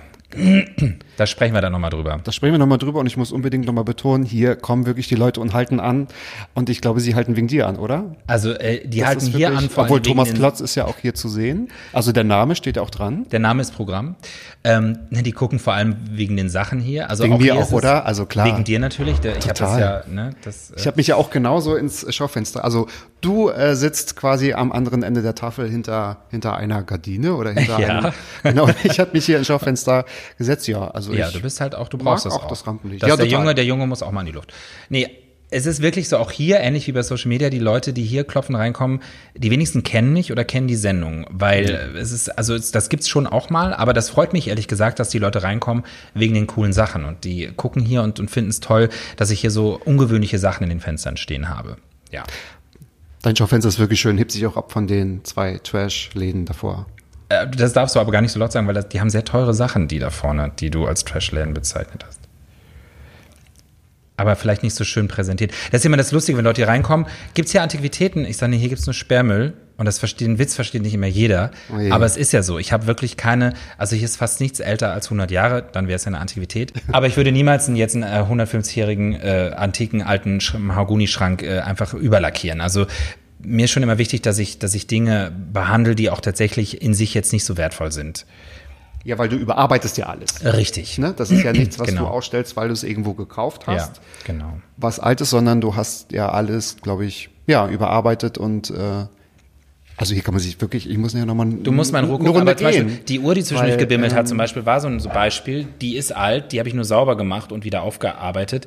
Da sprechen wir dann nochmal drüber. Da sprechen wir nochmal drüber und ich muss unbedingt nochmal betonen, hier kommen wirklich die Leute und halten an. Und ich glaube, sie halten wegen dir an, oder? Also äh, die Das halten hier wirklich- an, vor Obwohl Thomas Klotz ist ja auch hier zu sehen. Also der Name steht ja auch dran. Der Name ist Programm. Ähm, ne, die gucken vor allem wegen den Sachen hier. Also Wegen auch mir auch, oder? Also klar. Wegen dir natürlich. Der, ich habe ja, ne, das, äh, Ich habe mich ja auch genauso ins Schaufenster. Also du äh, sitzt quasi am anderen Ende der Tafel hinter hinter einer Gardine oder hinter [laughs] Ja. einem. Genau. Ich habe mich hier ins Schaufenster gesetzt. Ja, also Ja, ich, du bist halt auch, du brauchst das auch auch. das Rampenlicht. Das Ja, der total. Junge, der Junge muss auch mal in die Luft. Nee, es ist wirklich so, auch hier, ähnlich wie bei Social Media, die Leute, die hier klopfen, reinkommen, die wenigsten kennen mich oder kennen die Sendung, weil es ist, also es, das gibt's schon auch mal, aber das freut mich ehrlich gesagt, dass die Leute reinkommen wegen den coolen Sachen und die gucken hier und, und finden es toll, dass ich hier so ungewöhnliche Sachen in den Fenstern stehen habe. Ja. Dein Schaufenster ist wirklich schön, hebt sich auch ab von den zwei Trash-Läden davor. Äh, Das darfst du aber gar nicht so laut sagen, weil das, die haben sehr teure Sachen, die da vorne, die du als Trashläden bezeichnet hast. Aber vielleicht nicht so schön präsentiert. Das ist immer das Lustige, wenn Leute hier reinkommen. Gibt's hier Antiquitäten? Ich sage, nee, hier gibt's nur Sperrmüll. Und das versteht, den Witz versteht nicht immer jeder. Oh. Aber es ist ja so. Ich habe wirklich keine, also hier ist fast nichts älter als 100 Jahre, dann wäre es ja eine Antiquität. [laughs] Aber ich würde niemals einen, jetzt einen äh, 150-jährigen äh, antiken alten Sch- Mahagoni-Schrank äh, einfach überlackieren. Also mir ist schon immer wichtig, dass ich, dass ich Dinge behandle, die auch tatsächlich in sich jetzt nicht so wertvoll sind. Ja, weil du überarbeitest ja alles. Richtig. Ne? Das ist ja nichts, was Genau. du ausstellst, weil du es irgendwo gekauft Ja, hast. genau. Was Altes, sondern du hast ja alles, glaube ich, ja, überarbeitet und äh, also hier kann man sich wirklich, ich muss ja nochmal Du musst mal in Ruhe gucken, aber zum Beispiel gehen. die Uhr, die zwischendurch Weil, gebimmelt hat, ähm, zum Beispiel, war so ein Beispiel, die ist alt, die habe ich nur sauber gemacht und wieder aufgearbeitet,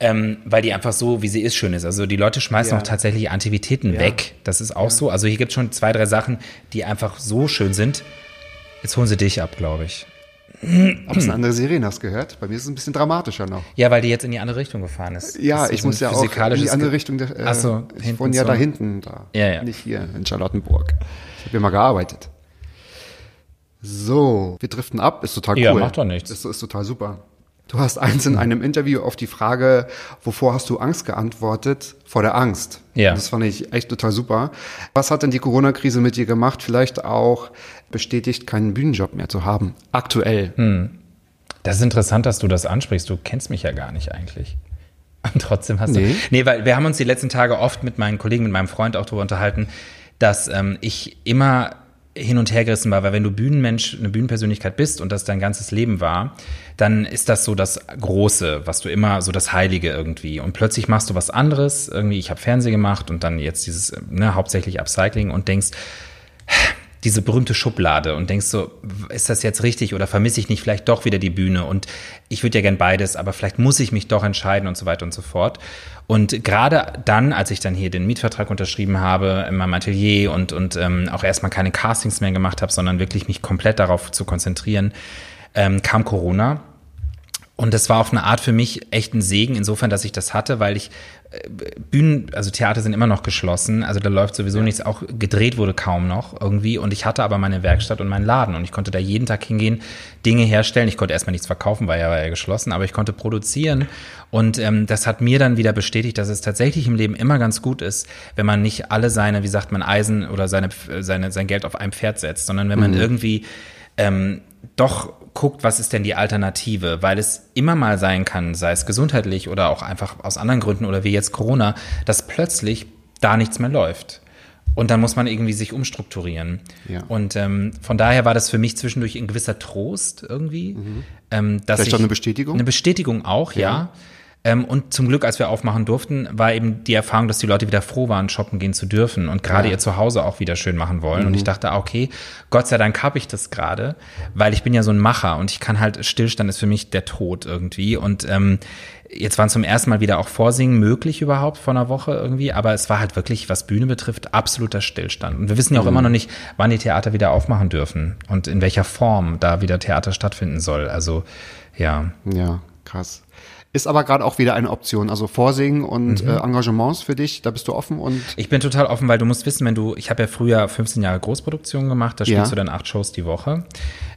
ähm, weil die einfach so, wie sie ist, schön ist. Also die Leute schmeißen Ja. auch tatsächlich Antiquitäten weg. Das ist auch so. Also hier gibt es schon zwei, drei Sachen, die einfach so schön sind. Jetzt holen sie dich ab, glaube ich. Ob es eine andere Sirene hast gehört? Bei mir ist es ein bisschen dramatischer noch. Ja, weil die jetzt in die andere Richtung gefahren ist. Ja, ist ich so muss ja auch in die andere Richtung. Der, äh, Ach so, ich wohne ja so. da hinten, da. Ja, ja. Nicht hier in Charlottenburg. Ich habe hier mal gearbeitet. So, wir driften ab, ist total cool. Ja, macht doch nichts. Ist, ist total super. Du hast eins in einem Interview auf die Frage, wovor hast du Angst geantwortet? Vor der Angst. Ja. Das fand ich echt total super. Was hat denn die Corona-Krise mit dir gemacht? Vielleicht auch bestätigt, keinen Bühnenjob mehr zu haben. Aktuell. Hm. Das ist interessant, dass du das ansprichst. Du kennst mich ja gar nicht eigentlich. Und [laughs] trotzdem hast Nee. du. Nee, weil wir haben uns die letzten Tage oft mit meinen Kollegen, mit meinem Freund auch darüber unterhalten, dass ähm, ich immer hin und her gerissen war, weil wenn du Bühnenmensch, eine Bühnenpersönlichkeit bist und das dein ganzes Leben war, dann ist das so das Große, was du immer, so das Heilige irgendwie. Und plötzlich machst du was anderes, irgendwie, ich habe Fernsehen gemacht und dann jetzt dieses, ne, hauptsächlich Upcycling und denkst, diese berühmte Schublade und denkst so, ist das jetzt richtig oder vermisse ich nicht vielleicht doch wieder die Bühne und ich würde ja gern beides, aber vielleicht muss ich mich doch entscheiden und so weiter und so fort. Und gerade dann, als ich dann hier den Mietvertrag unterschrieben habe in meinem Atelier und, und ähm, auch erstmal keine Castings mehr gemacht habe, sondern wirklich mich komplett darauf zu konzentrieren, ähm, kam Corona. Und das war auf eine Art für mich echt ein Segen, insofern, dass ich das hatte, weil ich Bühnen, also Theater sind immer noch geschlossen, also da läuft sowieso nichts, auch gedreht wurde kaum noch irgendwie. Und ich hatte aber meine Werkstatt und meinen Laden und ich konnte da jeden Tag hingehen, Dinge herstellen. Ich konnte erstmal nichts verkaufen, weil er war ja geschlossen, aber ich konnte produzieren. Und ähm, das hat mir dann wieder bestätigt, dass es tatsächlich im Leben immer ganz gut ist, wenn man nicht alle seine, wie sagt man, Eisen oder seine, seine, sein Geld auf ein Pferd setzt, sondern wenn man irgendwie ähm, doch guckt, was ist denn die Alternative, weil es immer mal sein kann, sei es gesundheitlich oder auch einfach aus anderen Gründen oder wie jetzt Corona, dass plötzlich da nichts mehr läuft. Und dann muss man irgendwie sich umstrukturieren. Ja. Und ähm, von daher war das für mich zwischendurch ein gewisser Trost irgendwie. Ähm, dass Vielleicht ich, auch eine Bestätigung? Eine Bestätigung auch, ja. Ähm, und zum Glück, als wir aufmachen durften, war eben die Erfahrung, dass die Leute wieder froh waren, shoppen gehen zu dürfen und gerade Ja. ihr Zuhause auch wieder schön machen wollen. Mhm. Und ich dachte, ah, okay, Gott sei Dank habe ich das gerade, weil ich bin ja so ein Macher und ich kann halt, Stillstand ist für mich der Tod irgendwie. Und ähm, jetzt waren zum ersten Mal wieder auch Vorsingen möglich überhaupt vor einer Woche irgendwie, aber es war halt wirklich, was Bühne betrifft, absoluter Stillstand. Und wir wissen ja auch Mhm. immer noch nicht, wann die Theater wieder aufmachen dürfen und in welcher Form da wieder Theater stattfinden soll. Also ja. Ja, krass. Ist aber gerade auch wieder eine Option. Also Vorsingen und Mhm. äh, Engagements für dich, da bist du offen und Ich bin total offen, weil du musst wissen, wenn du, ich habe ja früher 15 Jahre Großproduktion gemacht, da spielst Ja. du dann acht Shows die Woche.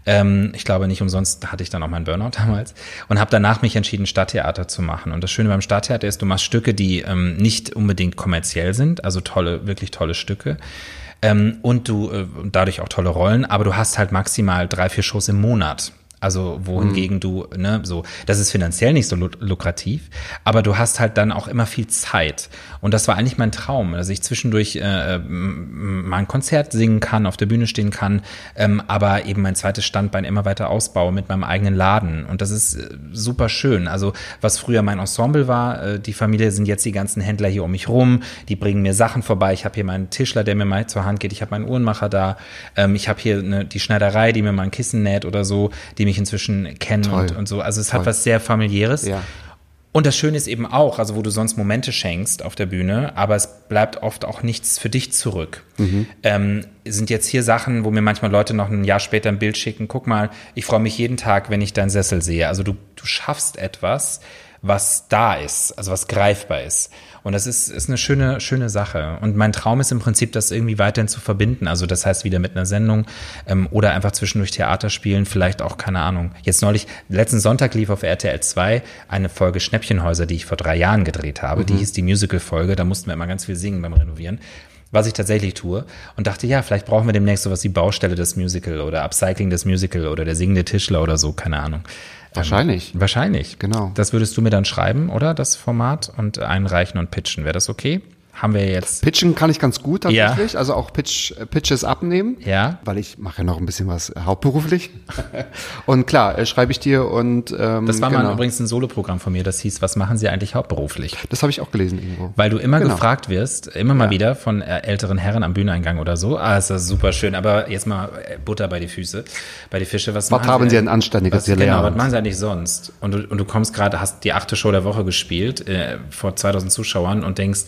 Ähm, ich glaube nicht umsonst hatte ich dann auch meinen Burnout [laughs] damals und habe danach mich entschieden, Stadttheater zu machen. Und das Schöne beim Stadttheater ist, du machst Stücke, die ähm, nicht unbedingt kommerziell sind, also tolle, wirklich tolle Stücke. Ähm, und du äh, dadurch auch tolle Rollen, aber du hast halt maximal drei, vier Shows im Monat. Also wohingegen du, ne, so, das ist finanziell nicht so lu- lukrativ, aber du hast halt dann auch immer viel Zeit. Und das war eigentlich mein Traum, dass ich zwischendurch äh, m- mal ein Konzert singen kann, auf der Bühne stehen kann, ähm, aber eben mein zweites Standbein immer weiter ausbaue mit meinem eigenen Laden. Und das ist äh, super schön. Also was früher mein Ensemble war, äh, die Familie sind jetzt die ganzen Händler hier um mich rum, die bringen mir Sachen vorbei. Ich habe hier meinen Tischler, der mir mal zur Hand geht, ich habe meinen Uhrenmacher da, ähm, ich habe hier eine, die Schneiderei, die mir mal ein Kissen näht oder so, die mich inzwischen kennen und, und so. Also es Toll. hat was sehr familiäres. Ja. Und das Schöne ist eben auch, also wo du sonst Momente schenkst auf der Bühne, aber es bleibt oft auch nichts für dich zurück. Ähm, sind jetzt hier Sachen, wo mir manchmal Leute noch ein Jahr später ein Bild schicken, guck mal, ich freue mich jeden Tag, wenn ich deinen Sessel sehe. Also du, du schaffst etwas, was da ist, also was greifbar ist. Und das ist, ist eine schöne, schöne Sache. Und mein Traum ist im Prinzip, das irgendwie weiterhin zu verbinden. Also das heißt wieder mit einer Sendung ähm, oder einfach zwischendurch Theater spielen, vielleicht auch, keine Ahnung. Jetzt neulich, letzten Sonntag lief auf RTL 2 eine Folge Schnäppchenhäuser, die ich vor drei Jahren gedreht habe. Die hieß die Musical-Folge, da mussten wir immer ganz viel singen beim Renovieren. Was ich tatsächlich tue und dachte, ja, vielleicht brauchen wir demnächst sowas wie Baustelle des Musical oder Upcycling des Musical oder der singende Tischler oder so, keine Ahnung. Wahrscheinlich. Wahrscheinlich. Genau. Das würdest du mir dann schreiben, oder? Das Format und einreichen und pitchen. Wäre das okay? Haben wir jetzt. Pitchen kann ich ganz gut tatsächlich, also auch Pitch, äh, Pitches abnehmen. Ja. Weil ich mache ja noch ein bisschen was äh, hauptberuflich. [laughs] und klar, äh, schreibe ich dir und ähm, Das war genau. mal übrigens ein Soloprogramm von mir, das hieß, was machen Sie eigentlich hauptberuflich? Das habe ich auch gelesen irgendwo. Weil du immer Genau. gefragt wirst, immer mal wieder von älteren Herren am Bühneneingang oder so. Ah, ist das super schön. Aber jetzt mal Butter bei die Füße, bei die Fische. Was, Was machen haben Sie denn- ein anständiges was, Genau, was machen Sie eigentlich sonst? Und du, und du kommst gerade, hast die achte Show der Woche gespielt äh, vor 2000 Zuschauern und denkst,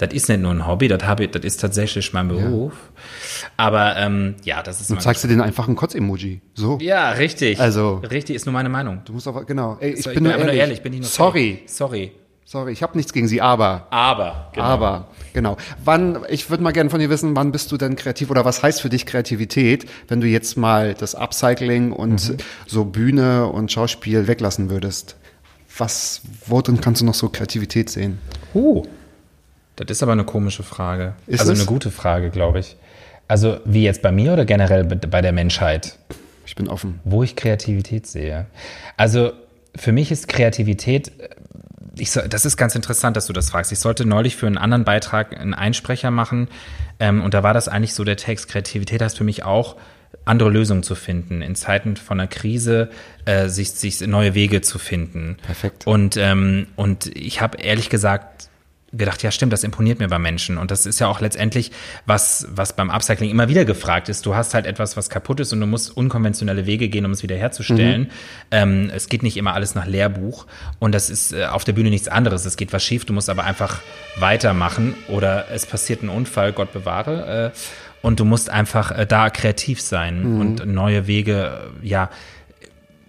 das ist nicht nur ein Hobby, das, hab ich, das ist tatsächlich mein Beruf. Aber ähm, ja, das ist Und zeigst du denen einfach ein Kotz-Emoji. So. Ja, richtig. Also- richtig ist nur meine Meinung. Du musst aber, genau. Ey, ich So, bin nur einfach ehrlich. bin ich nur Sorry. Sorry. Sorry, ich habe nichts gegen Sie, aber. Aber. Genau. Aber, genau. Wann, ich würde mal gerne von dir wissen, wann bist du denn kreativ oder was heißt für dich Kreativität, wenn du jetzt mal das Upcycling und Mhm. so Bühne und Schauspiel weglassen würdest? Was, worin kannst du noch so Kreativität sehen? Uh, das ist aber eine komische Frage. Ist also es? eine gute Frage, glaube ich. Also wie jetzt bei mir oder generell bei- der Menschheit, Ich bin offen. wo ich Kreativität sehe. Also für mich ist Kreativität, äh, ich, so- das ist ganz interessant, dass du das fragst. Ich sollte neulich für einen anderen Beitrag einen Einsprecher machen ähm, und da war das eigentlich so der Text, Kreativität heißt für mich auch, andere Lösungen zu finden, in Zeiten von einer Krise äh, sich, sich neue Wege zu finden. Perfekt. Und, ähm, und ich habe ehrlich gesagt gedacht, ja stimmt, das imponiert mir bei Menschen. Und das ist ja auch letztendlich, was, was beim Upcycling immer wieder gefragt ist. Du hast halt etwas, was kaputt ist und du musst unkonventionelle Wege gehen, um es wiederherzustellen. Ähm, es geht nicht immer alles nach Lehrbuch. Und das ist äh, auf der Bühne nichts anderes. Es geht was schief, du musst aber einfach weitermachen. Oder es passiert ein Unfall, Gott bewahre. Äh, und du musst einfach äh, da kreativ sein und neue Wege, äh, ja,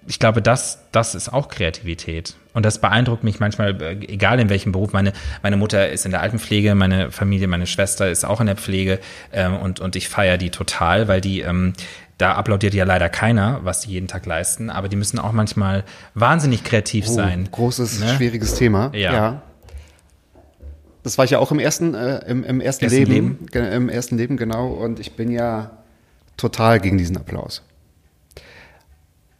ich glaube, das, das ist auch Kreativität. Und das beeindruckt mich manchmal, äh, egal in welchem Beruf. Meine, meine Mutter ist in der Altenpflege, meine Familie, meine Schwester ist auch in der Pflege ähm, und, und ich feiere die total, weil die, ähm, da applaudiert ja leider keiner, was die jeden Tag leisten, aber die müssen auch manchmal wahnsinnig kreativ Oh, sein. großes, Ne? schwieriges Thema. Ja. Das war ich ja auch im ersten, äh, im, im ersten, Ersten Leben, Leben? Im ersten Leben, genau. Und ich bin ja total gegen diesen Applaus.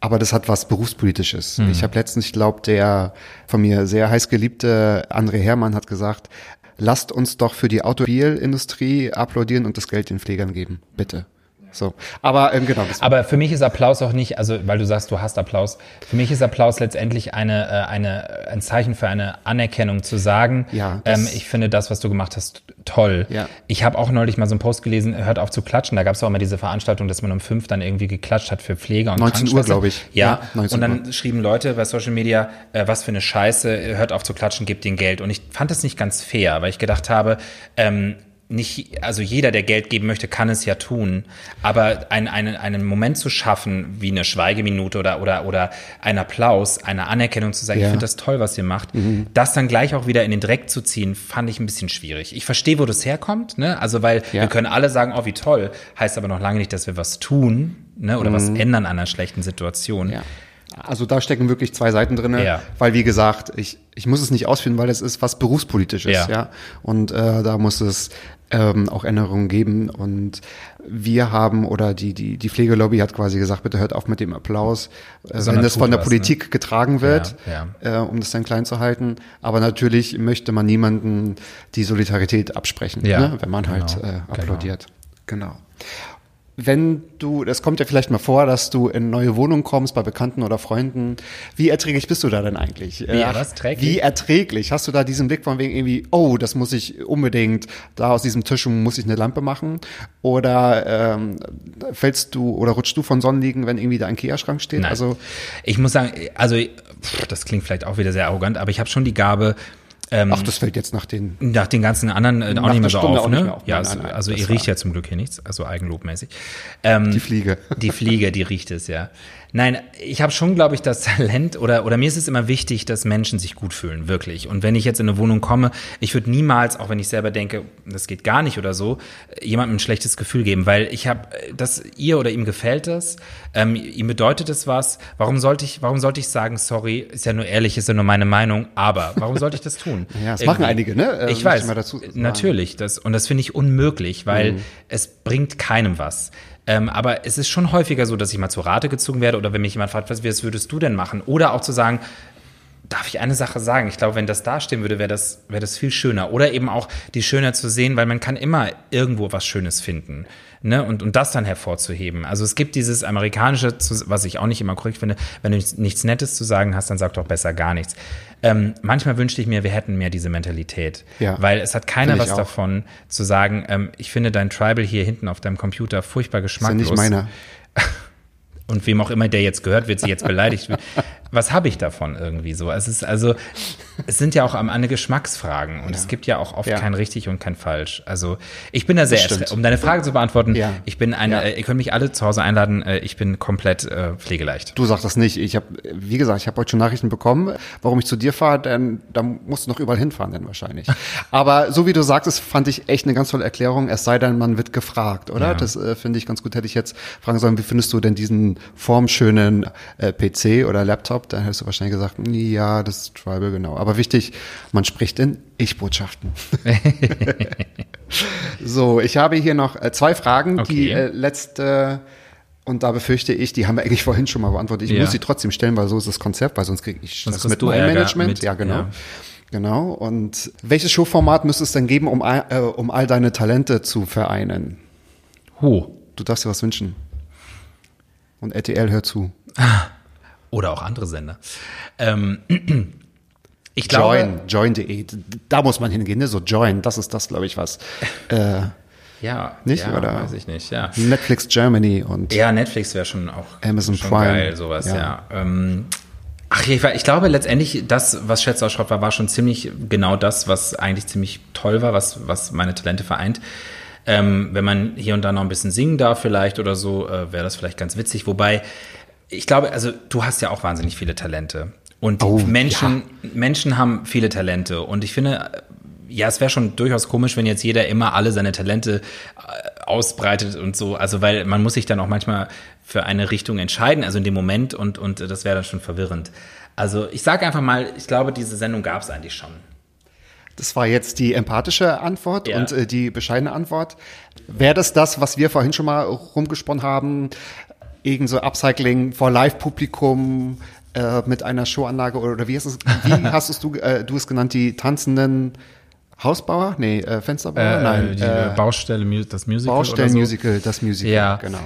Aber das hat was Berufspolitisches. Mhm. Ich habe letztens, ich glaube, der von mir sehr heiß geliebte André Hermann hat gesagt, lasst uns doch für die Automobilindustrie applaudieren und das Geld den Pflegern geben. Bitte. So. Aber ähm, genau, Aber für mich ist Applaus auch nicht, also weil du sagst, du hast Applaus. Für mich ist Applaus letztendlich eine, äh, eine, ein Zeichen für eine Anerkennung zu sagen, Ja, ähm, ich finde das, was du gemacht hast, toll. Ja. Ich habe auch neulich mal so einen Post gelesen, hört auf zu klatschen. Da gab es auch immer diese Veranstaltung, dass man um fünf dann irgendwie geklatscht hat für Pfleger und 19 Uhr, glaube ich. Ja, Ja, 19 und dann schrieben Leute bei Social Media, äh, was für eine Scheiße, hört auf zu klatschen, gebt ihnen Geld. Und ich fand das nicht ganz fair, weil ich gedacht habe, ähm, nicht, also jeder, der Geld geben möchte, kann es ja tun. Aber ein, einen, einen Moment zu schaffen, wie eine Schweigeminute oder, oder, oder ein Applaus, eine Anerkennung zu sagen, Ja. ich finde das toll, was ihr macht, das dann gleich auch wieder in den Dreck zu ziehen, fand ich ein bisschen schwierig. Ich verstehe, wo das herkommt, ne? Also, weil Ja. wir können alle sagen, oh, wie toll, heißt aber noch lange nicht, dass wir was tun, ne? Oder was ändern an einer schlechten Situation. Ja. Also da stecken wirklich zwei Seiten drin, Ja. weil wie gesagt, ich, ich muss es nicht ausführen, weil es ist was berufspolitisches, ja. Ja. Und äh, da muss es ähm, auch Änderungen geben. Und wir haben oder die die die Pflegelobby hat quasi gesagt, bitte hört auf mit dem Applaus, äh, wenn das von der was, Politik getragen wird, Ja, Äh, um das dann klein zu halten. Aber natürlich möchte man niemanden die Solidarität absprechen, Ja, ne? wenn man halt genau, äh, applaudiert. Genau. Wenn du, das kommt ja vielleicht mal vor, dass du in neue Wohnungen kommst bei Bekannten oder Freunden. Wie erträglich bist du da denn eigentlich? Wie, Ach, was, träglich? Wie erträglich? Hast du da diesen Blick von wegen irgendwie, oh, das muss ich unbedingt, da aus diesem Tisch muss ich eine Lampe machen? Oder ähm, fällst du oder rutschst du von Sonnenliegen, wenn irgendwie der Ikea-Schrank steht? Nein. Also ich muss sagen, also pff, das klingt vielleicht auch wieder sehr arrogant, aber ich habe schon die Gabe, Ach, das fällt jetzt nach den. nach den ganzen anderen äh, auch nicht mehr so auf, auch nicht ne? mehr auf. Ja, Nein, es, nein, nein, also ihr riecht ja zum Glück hier nichts, also eigenlobmäßig. Ähm, Die Fliege. Die Fliege, die riecht es, ja. Nein, ich habe schon, glaube ich, das Talent oder, oder mir ist es immer wichtig, dass Menschen sich gut fühlen, wirklich. Und wenn ich jetzt in eine Wohnung komme, ich würde niemals, auch wenn ich selber denke, das geht gar nicht oder so, jemandem ein schlechtes Gefühl geben, weil ich habe, dass ihr oder ihm gefällt das, ähm, ihm bedeutet es was. Warum sollte ich, warum sollte ich sagen, sorry, ist ja nur ehrlich, ist ja nur meine Meinung, aber warum sollte ich das tun? [laughs] Ja, das machen einige, ne? Äh, ich weiß, ich natürlich, das, und das finde ich unmöglich, weil es bringt keinem was. Ähm, aber es ist schon häufiger so, dass ich mal zur Rate gezogen werde oder wenn mich jemand fragt, was, was würdest du denn machen? Oder auch zu sagen, darf ich eine Sache sagen? Ich glaube, wenn das dastehen würde, wäre das, wäre das viel schöner. Oder eben auch die Schöner zu sehen, weil man kann immer irgendwo was Schönes finden. Ne? Und, und das dann hervorzuheben. Also es gibt dieses amerikanische, was ich auch nicht immer korrekt finde, wenn du nichts Nettes zu sagen hast, dann sag doch besser gar nichts. Ähm, manchmal wünschte ich mir, wir hätten mehr diese Mentalität. Ja. Weil es hat keiner was auch. davon zu sagen, ähm, ich finde dein Tribal hier hinten auf deinem Computer furchtbar Ist ja geschmacklos nicht meiner. [laughs] und wem auch immer der jetzt gehört, wird sie jetzt beleidigt. [laughs] Was habe ich davon irgendwie so? Es ist also, es sind ja auch am Ende Geschmacksfragen und es gibt ja auch oft Ja. kein richtig und kein falsch. Also ich bin da sehr, um deine Frage zu beantworten, Ja. ich bin eine, Ja. ihr könnt mich alle zu Hause einladen, äh, ich bin komplett äh, pflegeleicht. Du sagst das nicht. Ich habe, wie gesagt, ich habe heute schon Nachrichten bekommen, warum ich zu dir fahre, denn da musst du noch überall hinfahren, denn wahrscheinlich. [laughs] Aber so wie du sagtest, fand ich echt eine ganz tolle Erklärung. Es sei denn, man wird gefragt, oder? Ja. Das äh, finde ich ganz gut. Hätte ich jetzt fragen sollen, wie findest du denn diesen formschönen äh, PC oder Laptop? Dann hättest du wahrscheinlich gesagt, ja, das ist Tribal, genau. Aber wichtig, man spricht in Ich-Botschaften. [laughs] so, ich habe hier noch äh, zwei Fragen. Die Okay. äh, letzte und da befürchte ich, die haben wir eigentlich vorhin schon mal beantwortet. Ich Ja. muss sie trotzdem stellen, weil so ist das Konzept, weil sonst kriege ich Sonst kriegst mit meinem Management. mit- ja, genau. ja. Genau. Und welches Showformat müsste es denn geben, um, all- äh, um all deine Talente zu vereinen? Ho. Du darfst dir was wünschen. Und RTL hört zu. Oder auch andere Sender. Ähm, [clears throat] ich glaube, Join, join.de. Da muss man hingehen, ne? So join, das ist das, glaube ich, was. Äh, [laughs] ja, Nicht, ja, oder? weiß ich nicht, ja. Netflix Germany und Ja, Netflix wäre schon auch Amazon schon Prime. geil, sowas, Ja. ja. Ähm, ach, ich, ich glaube letztendlich, das, was Schätzer Schrott war, war schon ziemlich genau das, was eigentlich ziemlich toll war, was, was meine Talente vereint. Ähm, wenn man hier und da noch ein bisschen singen darf vielleicht oder so, äh, wäre das vielleicht ganz witzig. Wobei, ich glaube, also du hast ja auch wahnsinnig viele Talente. Und Oh, Menschen, Menschen haben viele Talente. Und ich finde, ja, es wäre schon durchaus komisch, wenn jetzt jeder immer alle seine Talente äh, ausbreitet und so. Also, weil man muss sich dann auch manchmal für eine Richtung entscheiden, also in dem Moment und, und äh, das wäre dann schon verwirrend. Also, ich sage einfach mal, ich glaube, diese Sendung gab es eigentlich schon. Das war jetzt die empathische Antwort Ja. und äh, die bescheidene Antwort. Wäre das das, was wir vorhin schon mal rumgesponnen haben? Irgend so Upcycling vor Live-Publikum äh, mit einer Showanlage oder, oder wie hast, es, wie [laughs] hast du, äh, du es genannt, die tanzenden Hausbauer? Nee, äh, Fensterbauer? Nein, die äh, Baustelle, das Musical oder so. Baustellenmusical, das Musical, Ja. genau.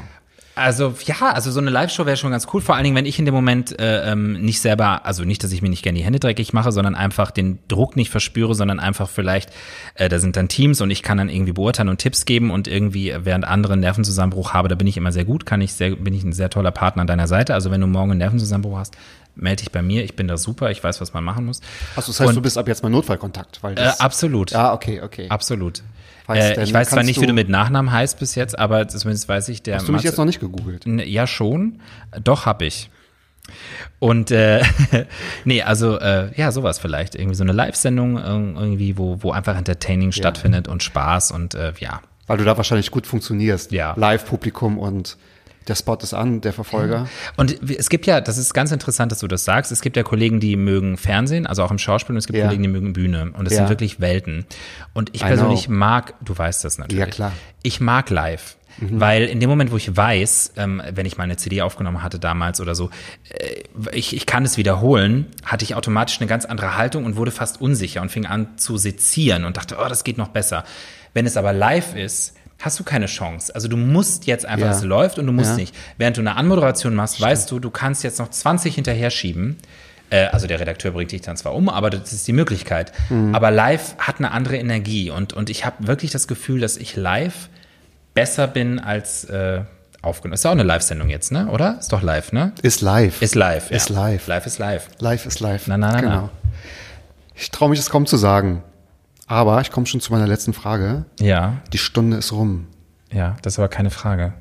Also ja, also so eine Live-Show wäre schon ganz cool. Vor allen Dingen, wenn ich in dem Moment äh, ähm, nicht selber, also nicht, dass ich mir nicht gerne die Hände dreckig mache, sondern einfach den Druck nicht verspüre, sondern einfach vielleicht, äh, da sind dann Teams und ich kann dann irgendwie beurteilen und Tipps geben und irgendwie äh, während andere einen Nervenzusammenbruch habe, da bin ich immer sehr gut, kann ich sehr, bin ich ein sehr toller Partner an deiner Seite. Also wenn du morgen einen Nervenzusammenbruch hast, melde dich bei mir. Ich bin da super, ich weiß, was man machen muss. Achso, das heißt, Und- du bist ab jetzt mein Notfallkontakt, weil Äh, das, absolut. Ah, okay, okay. Absolut. Äh, ich weiß zwar nicht, wie du mit Nachnamen heißt bis jetzt, aber zumindest weiß ich, der Hast du mich Matze- jetzt noch nicht gegoogelt? Ja, schon. Doch, hab ich. Und äh, [laughs] nee, also äh, ja, sowas vielleicht. Irgendwie so eine Live-Sendung irgendwie, wo, wo einfach Entertaining stattfindet und Spaß und äh, ja. Weil du da wahrscheinlich gut funktionierst. Ja. Live-Publikum und der Spot ist an, der Verfolger. Und es gibt ja, das ist ganz interessant, dass du das sagst, es gibt ja Kollegen, die mögen Fernsehen, also auch im Schauspiel, und es gibt Ja. Kollegen, die mögen Bühne. Und das Ja. sind wirklich Welten. Und ich I persönlich know. mag, du weißt das natürlich. Ja, klar. Mhm. Ich mag live. Weil in dem Moment, wo ich weiß, ähm, wenn ich meine CD aufgenommen hatte damals oder so, äh, ich, ich kann es wiederholen, hatte ich automatisch eine ganz andere Haltung und wurde fast unsicher und fing an zu sezieren und dachte, oh, das geht noch besser. Wenn es aber live ist, hast du keine Chance. Also du musst jetzt einfach, Ja. es läuft und du musst Ja. nicht. Während du eine Anmoderation machst, weißt du, du kannst jetzt noch 20 hinterher schieben. Äh, Also der Redakteur bringt dich dann zwar um, aber das ist die Möglichkeit. Mhm. Aber live hat eine andere Energie und, und ich habe wirklich das Gefühl, dass ich live besser bin als äh, aufgenommen. Ist ja auch eine Live-Sendung jetzt, ne? Oder? Ist doch live, ne? Ist live. Ist live. Ist ja. live. Live ist live. Live ist live. Na, na, na, genau. na. Ich traue mich es kaum zu sagen. Aber ich komme schon zu meiner letzten Frage. Ja, Die Stunde ist rum. ja, das ist aber keine Frage.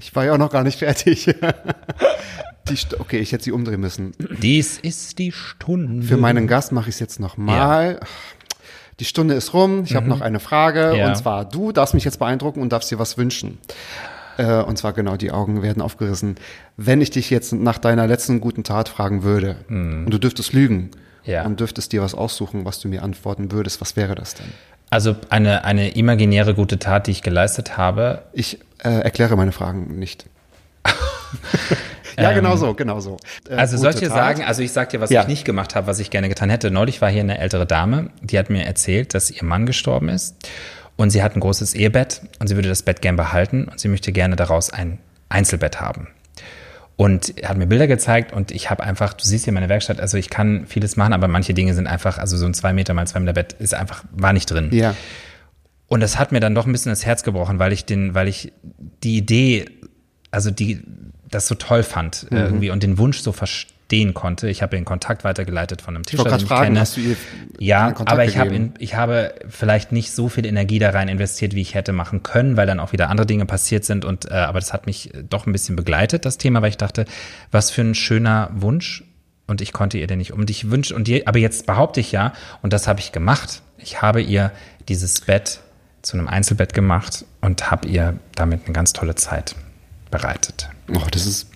Ich war ja auch noch gar nicht fertig. [laughs] Okay, ich hätte sie umdrehen müssen. Dies ist die Stunde. Für meinen Gast mache ich es jetzt nochmal. Die Stunde ist rum. Ich habe noch eine Frage. Mhm. Ja. Und zwar, du darfst mich jetzt beeindrucken und darfst dir was wünschen. Äh, und zwar genau, die Augen werden aufgerissen. Wenn ich dich jetzt nach deiner letzten guten Tat fragen würde und du dürftest lügen Mhm. Ja. und dürftest dir was aussuchen, was du mir antworten würdest, was wäre das denn? Also eine, eine imaginäre gute Tat, die ich geleistet habe. Ich äh, erkläre meine Fragen nicht. [laughs] ja, genau so, genau so. Äh, Also gute soll ich dir Tat. sagen, also ich sag dir, was Ja. ich nicht gemacht habe, was ich gerne getan hätte. Neulich war hier eine ältere Dame, die hat mir erzählt, dass ihr Mann gestorben ist und sie hat ein großes Ehebett und sie würde das Bett gern behalten und sie möchte gerne daraus ein Einzelbett haben. Und er hat mir Bilder gezeigt und ich habe einfach, du siehst hier meine Werkstatt, also ich kann vieles machen, aber manche Dinge sind einfach, also so ein zwei Meter mal zwei Meter Bett ist einfach, war nicht drin. Ja, Und das hat mir dann doch ein bisschen das Herz gebrochen, weil ich den, weil ich die Idee, also die, das so toll fand Mhm. irgendwie und den Wunsch so verstehen konnte. Ich habe den Kontakt weitergeleitet von einem Tischler, den ich fragen, kenne. hast du ihr ja, aber ich habe, ich habe vielleicht nicht so viel Energie da rein investiert, wie ich hätte machen können, weil dann auch wieder andere Dinge passiert sind. Und äh, aber das hat mich doch ein bisschen begleitet, das Thema, weil ich dachte, was für ein schöner Wunsch. Und ich konnte ihr den nicht um dich wünschen. Und die, aber jetzt behaupte ich ja, und das habe ich gemacht. Ich habe ihr dieses Bett zu einem Einzelbett gemacht und habe ihr damit eine ganz tolle Zeit bereitet. Oh, das ist.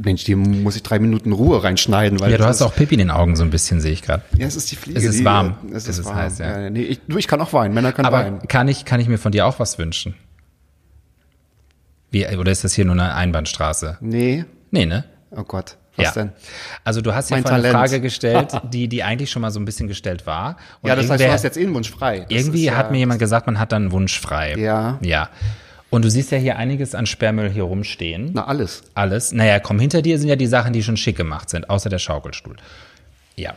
Mensch, die muss ich drei Minuten Ruhe reinschneiden, weil Ja, du hast ist, auch Pipi in den Augen so ein bisschen, sehe ich gerade. Ja, es ist die Fliege. Es ist die, warm. Es ist, Es ist warm. heiß, ja. nee, ich, du, ich kann auch weinen. Männer können Aber weinen. kann ich, kann ich mir von dir auch was wünschen? Wie, oder ist das hier nur eine Einbahnstraße? Nee. Nee, ne? Oh Gott. Was ja. denn? Also du hast ja Mein vorhin eine. Frage gestellt, [laughs] die, die eigentlich schon mal so ein bisschen gestellt war. Und Ja, das heißt, du hast jetzt eh einen Wunsch frei. Das irgendwie ist ja, hat mir jemand gesagt, man hat dann einen Wunsch frei. Ja. Ja. Und du siehst ja hier einiges an Sperrmüll hier rumstehen. Na, alles. Alles. Naja, komm, hinter dir sind ja die Sachen, die schon schick gemacht sind, außer der Schaukelstuhl. Ja.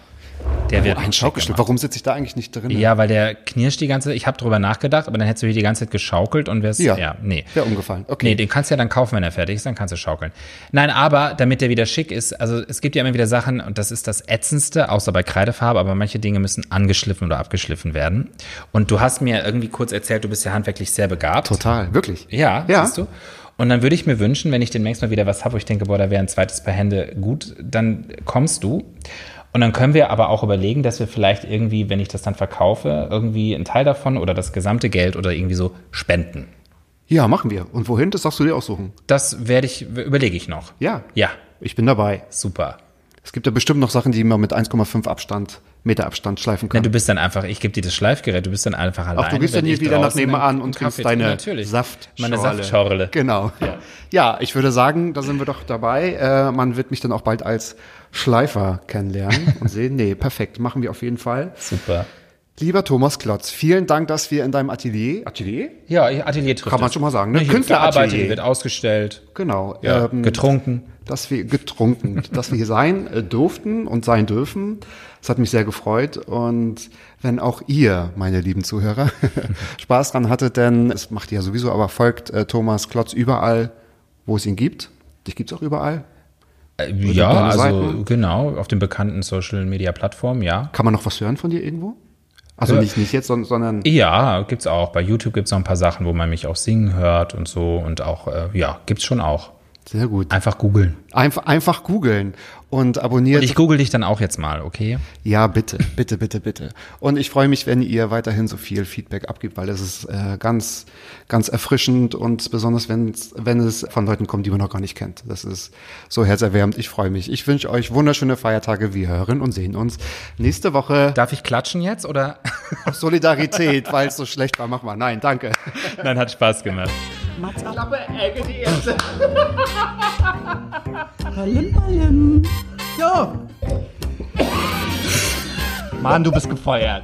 Der wird Oh, Ein Schaukelstuhl. Warum sitze ich da eigentlich nicht drin? Ja, weil der knirscht die ganze Ich habe drüber nachgedacht, aber dann hättest du hier die ganze Zeit geschaukelt und wärst. Ja. ja nee. Wäre umgefallen. Okay. Nee, den kannst du ja dann kaufen, wenn er fertig ist, dann kannst du schaukeln. Nein, aber damit der wieder schick ist, also es gibt ja immer wieder Sachen, und das ist das Ätzendste, außer bei Kreidefarbe, aber manche Dinge müssen angeschliffen oder abgeschliffen werden. Und du hast mir irgendwie kurz erzählt, du bist ja handwerklich sehr begabt. Total. Wirklich. Ja, Ja. siehst du? Und dann würde ich mir wünschen, wenn ich demnächst mal wieder was habe, wo ich denke, boah, da wäre ein zweites Paar Hände gut, dann kommst du. Und dann können wir aber auch überlegen, dass wir vielleicht irgendwie, wenn ich das dann verkaufe, irgendwie einen Teil davon oder das gesamte Geld oder irgendwie so spenden. Ja, machen wir. Und wohin? Das darfst du dir aussuchen. Das werde ich, überlege ich noch. Ja. Ja, Ich bin dabei. super. Es gibt ja bestimmt noch Sachen, die man mit 1,5 Abstand, Meter Abstand schleifen Ja, kann. du bist dann einfach, ich gebe dir das Schleifgerät, du bist dann einfach alleine. Auch du gehst dann hier wieder nach nebenan und trinkst deine. Natürlich. Saftschorle. Meine Saftschorle. Genau. Ja. ja, ich würde sagen, da sind wir doch dabei. Äh, man wird mich dann auch bald als Schleifer kennenlernen und sehen. Nee, perfekt. Machen wir auf jeden Fall. Super. Lieber Thomas Klotz, vielen Dank, dass wir in deinem Atelier, Atelier? Ja, Atelier trifft Kann man es. schon mal sagen, ne? Künstleratelier. wird ausgestellt, Genau. ja, ähm, getrunken. dass wir getrunken, [laughs] dass wir hier sein äh, durften und sein dürfen. Das hat mich sehr gefreut. Und wenn auch ihr, meine lieben Zuhörer, [laughs] Spaß dran hattet, denn es macht ihr ja sowieso, aber folgt äh, Thomas Klotz überall, wo es ihn gibt. Dich gibt's auch überall. Äh, ja, also Seiten? genau, auf den bekannten Social Media Plattformen, ja. Kann man noch was hören von dir irgendwo? Also Äh, nicht, nicht jetzt, sondern, Ja, gibt's auch. Bei YouTube gibt's noch ein paar Sachen, wo man mich auch singen hört und so und auch, äh, ja, gibt's schon auch. sehr gut. Einfach googeln. Einfach, einfach googeln und abonniert. Und ich google dich dann auch jetzt mal, okay? Ja, bitte, bitte, bitte, bitte. Und ich freue mich, wenn ihr weiterhin so viel Feedback abgibt, weil es ist äh, ganz, ganz erfrischend und besonders wenn es, wenn es von Leuten kommt, die man noch gar nicht kennt. Das ist so herzerwärmend. Ich freue mich. Ich wünsche euch wunderschöne Feiertage. Wir hören und sehen uns nächste Woche. Darf ich klatschen jetzt oder? Auf Solidarität, weil es so schlecht war. Mach mal. Nein, danke. Nein, hat Spaß gemacht. Mats. Klappe, Ecke, die erste. Ballim, ballim. Ja. Mann, du bist gefeuert.